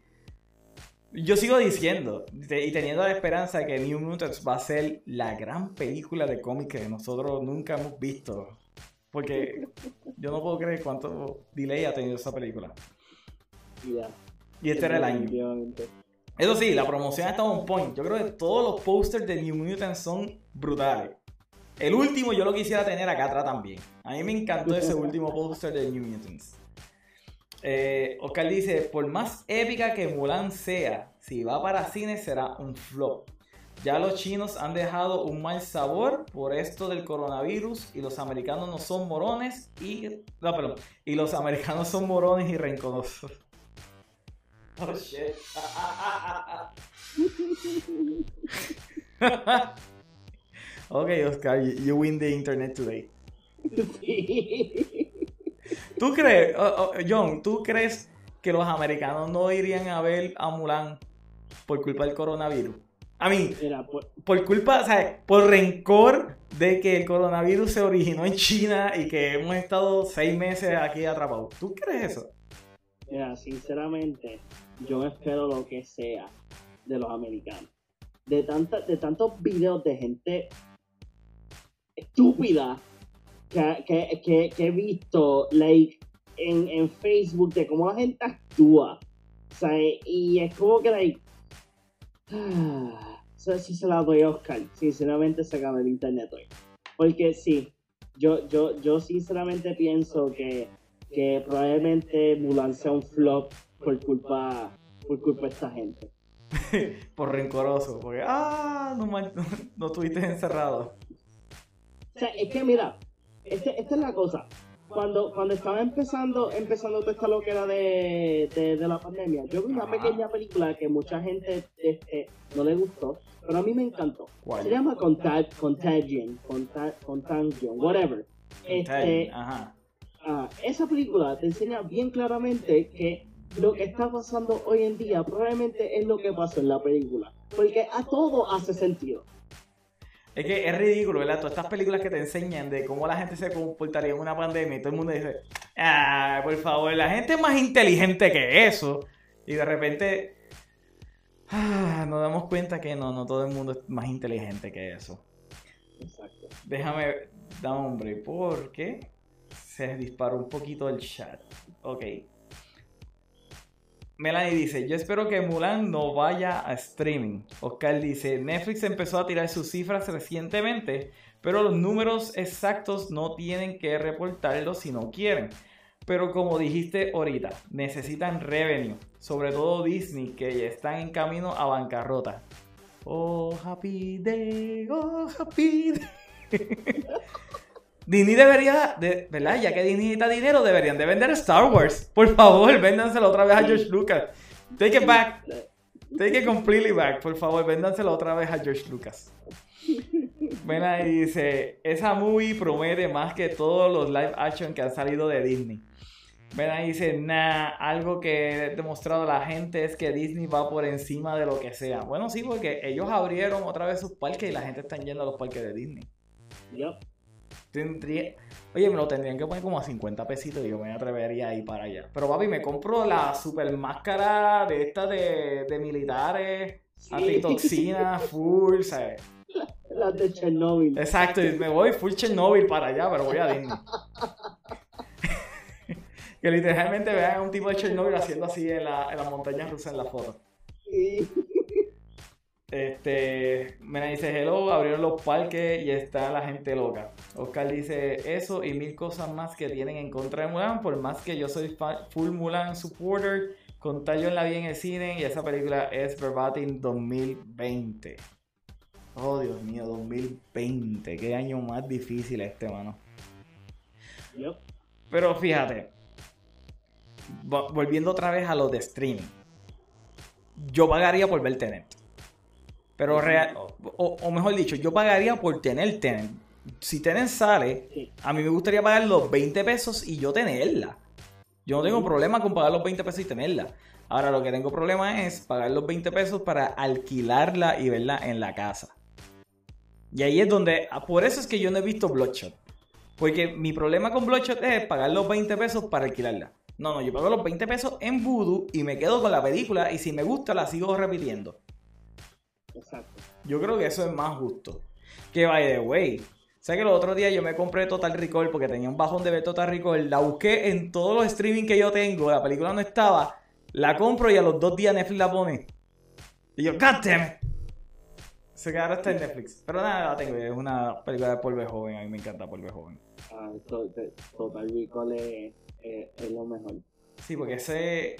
Yo sigo diciendo y teniendo la esperanza de que New Mutants va a ser la gran película de cómic que nosotros nunca hemos visto. Porque yo no puedo creer cuánto delay ha tenido esa película. Y este era el año. Eso sí, la promoción ha estado un point. Yo creo que todos los posters de New Mutants son brutales. El último yo lo quisiera tener acá atrás también. A mí me encantó ese último póster de New Mutants. Eh, Oscar dice, por más épica que Mulan sea, si va para cine será un flop. Ya los chinos han dejado un mal sabor por esto del coronavirus y los americanos no son morones y... No, perdón. Y los americanos son morones y rencorosos. Oh, shit. Ok, Oscar, you, win the internet today. Sí. ¿Tú crees, oh, oh, John, tú crees que los americanos no irían a ver a Mulan por culpa del coronavirus? A mí, pues, por culpa, o sea, por rencor de que el coronavirus se originó en China y que hemos estado seis meses aquí atrapados. ¿Tú crees eso? mira, sinceramente, yo espero lo que sea de los americanos. De, tanta, de tantos videos de gente estúpida que, que, que, he visto like, en, en Facebook de cómo la gente actúa. O y es como que like, ah, eso se la doy a Oscar. Sinceramente se acaba el internet hoy. Porque sí, yo, yo, yo sinceramente pienso que, que probablemente Mulan sea un flop por culpa, por culpa de esta gente. Por rencoroso, porque, ah, no, man- no estuviste encerrado. O sea, es que mira, este- esta es la cosa. Cuando, cuando estaba empezando, empezando toda esta loquera de, de, de la pandemia, yo vi una pequeña película que mucha gente este, no le gustó, pero a mí me encantó. ¿Cuál? Se llama Contag Contagion, Conta- Contagion, whatever. Este, Ajá. ah, esa película te enseña bien claramente que lo que está pasando hoy en día probablemente es lo que pasó en la película. Porque a todo hace sentido. Es que es ridículo, ¿verdad? Todas estas películas que te enseñan de cómo la gente se comportaría en una pandemia y todo el mundo dice, ah, por favor, la gente es más inteligente que eso. Y de repente, ah, nos damos cuenta que no, no todo el mundo es más inteligente que eso. Exacto. Déjame dar un break porque se disparó un poquito el chat. Ok. Melanie dice, yo espero que Mulan no vaya a streaming. Oscar dice, Netflix empezó a tirar sus cifras recientemente, pero los números exactos no tienen que reportarlos si no quieren. Pero como dijiste ahorita, necesitan revenue, sobre todo Disney, que ya están en camino a bancarrota. Oh, happy day, oh, happy day. Disney debería, de, ¿verdad? Ya que Disney necesita dinero, deberían de vender Star Wars. Por favor, véndanselo otra vez a George Lucas. Take it back. Take it completely back. Por favor, véndanselo otra vez a George Lucas. Ven ahí dice, esa movie promete más que todos los live action que han salido de Disney. Ven ahí dice, nah, algo que he demostrado a la gente es que Disney va por encima de lo que sea. Bueno, sí, porque ellos abrieron otra vez sus parques y la gente está yendo a los parques de Disney. Yup. Tendría... Oye, me lo tendrían que poner como a 50 pesitos y yo me atrevería a ir para allá. Pero papi, me compro la super máscara de estas de, de militares, Sí. antitoxina, full, ¿sabes? Las de Chernobyl. Exacto, y me voy full Chernobyl para allá, pero voy a Disney. que literalmente vean a un tipo de Chernobyl haciendo así en la, en las montañas rusas en la foto. Sí. Este, me dice hello, abrieron los parques y está la gente loca. Oscar dice eso y mil cosas más que tienen en contra de Mulan, por más que yo soy full Mulan supporter, con yo la vi en el cine y esa película es verbatim 2020. Oh Dios mío, 2020, qué año más difícil este, mano. Pero fíjate, vo- volviendo otra vez a lo de streaming, yo pagaría por ver Tenet. Pero real, o, mejor dicho, yo pagaría por tener Tenet. Si Tenet sale, Sí. a mí me gustaría pagar los 20 pesos y yo tenerla. Yo no tengo problema con pagar los 20 pesos y tenerla. Ahora lo que tengo problema es pagar los 20 pesos para alquilarla y verla en la casa. Y ahí es donde, ah, por eso es que yo no he visto Bloodshot. Porque mi problema con Bloodshot es pagar los 20 pesos para alquilarla. No, no, yo pago los 20 pesos en Voodoo y me quedo con la película y si me gusta la sigo repitiendo. Exacto. Yo creo que eso es más justo. Que by the way. ¿Sabes que los otros días yo me compré Total Recall porque tenía un bajón de ver Total Recall? La busqué en todos los streaming que yo tengo. La película no estaba. La compro y a los dos días Netflix la pone. Y yo, God damn it. Se que ahora está en Netflix. Pero nada, la tengo. Es una película de polvo joven. A mí me encanta polvo joven. Ah, to- to- Total Recall es, es- es lo mejor. Sí, porque ese.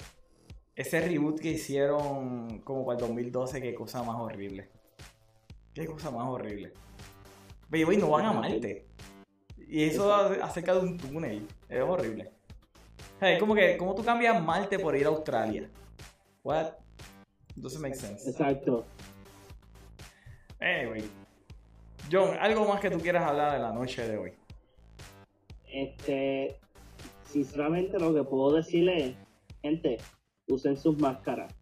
Ese reboot que hicieron como para el 2012, qué cosa más horrible. Qué cosa más horrible. Pero no van a Marte. Y eso acerca de un túnel. Es horrible. Es como que, ¿cómo tú cambias Marte por ir a Australia? What? Doesn't make sense. Exacto. Anyway. John, ¿algo más que tú quieras hablar de la noche de hoy? este, sinceramente lo que puedo decirle es, gente, usen sus máscaras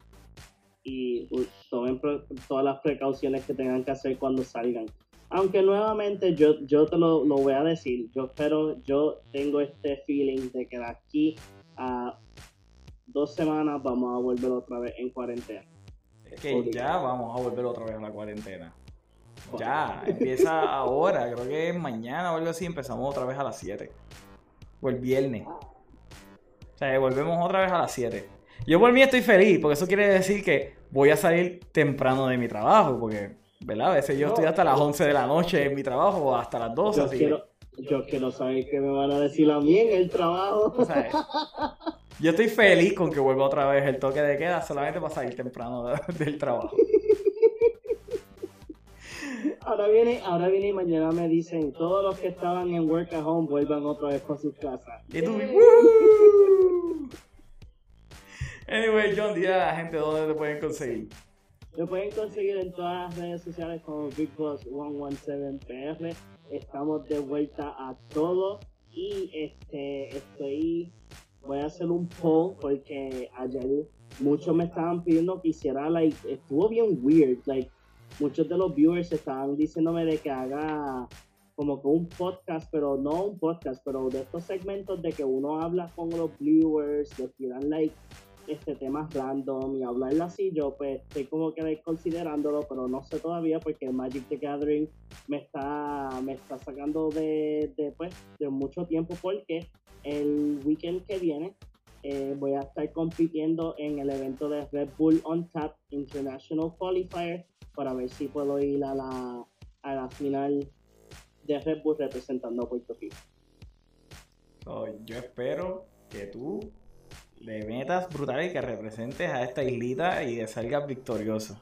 y tomen todas las precauciones que tengan que hacer cuando salgan. Aunque nuevamente yo, yo te lo, lo voy a decir, yo espero, yo tengo este feeling de que de aquí a dos semanas vamos a volver otra vez en cuarentena. Es que ya vamos a volver otra vez a la cuarentena. Ya, empieza ahora, creo que es mañana o algo así, empezamos otra vez a las 7. O el viernes. O sea, volvemos otra vez a las 7. Yo por mí estoy feliz, porque eso quiere decir que voy a salir temprano de mi trabajo, porque, ¿verdad? A veces yo estoy hasta las 11 de la noche en mi trabajo o hasta las 12. Yo, quiero, yo quiero saber qué me van a decir a mí en el trabajo. yo estoy feliz con que vuelva otra vez el toque de queda solamente para salir temprano del trabajo. Ahora viene, ahora viene y mañana me dicen, todos los que estaban en work at home vuelvan otra vez con sus casas. Y tú, Anyway, John, dile a la gente dónde te pueden conseguir. Te pueden conseguir en todas las redes sociales como BigBoss117PR. Estamos de vuelta a todo. Y este estoy. Voy a hacer un poll porque ayer muchos me estaban pidiendo que hiciera like. Estuvo bien weird. Like, muchos de los viewers estaban diciéndome de que haga como que un podcast, pero no un podcast, pero de estos segmentos de que uno habla con los viewers, de tiran like este temas random y hablarlo así, yo pues estoy como que considerándolo, pero no sé todavía porque Magic the Gathering me está, me está sacando de, de, pues, de mucho tiempo porque el weekend que viene eh, voy a estar compitiendo en el evento de Red Bull On Tap International Qualifier para ver si puedo ir a la, a la final de Red Bull representando a Puerto Rico. yo espero que tú le metas brutal y que representes a esta islita y que salgas victorioso.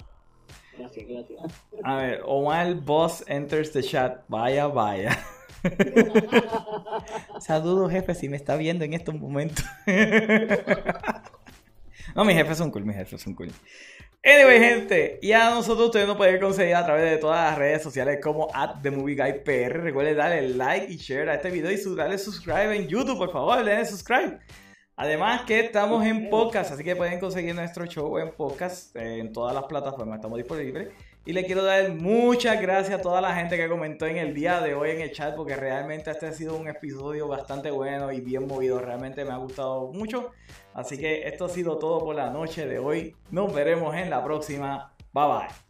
Gracias, gracias. A ver, Omar Boss enters the chat. Vaya, vaya. Saludos, jefe, si me está viendo en estos momentos. no, mis jefes son cool, mis jefes son cool. Anyway, gente, y a nosotros ustedes nos pueden conseguir a través de todas las redes sociales como at The Movie Guy PR. Recuerden darle like y share a este video y darle subscribe en YouTube, por favor, denle subscribe. Además que estamos en podcast, así que pueden conseguir nuestro show en podcast eh, en todas las plataformas, estamos disponibles. Y le quiero dar muchas gracias a toda la gente que comentó en el día de hoy en el chat, porque realmente este ha sido un episodio bastante bueno y bien movido, realmente me ha gustado mucho. Así que esto ha sido todo por la noche de hoy, nos veremos en la próxima, bye bye.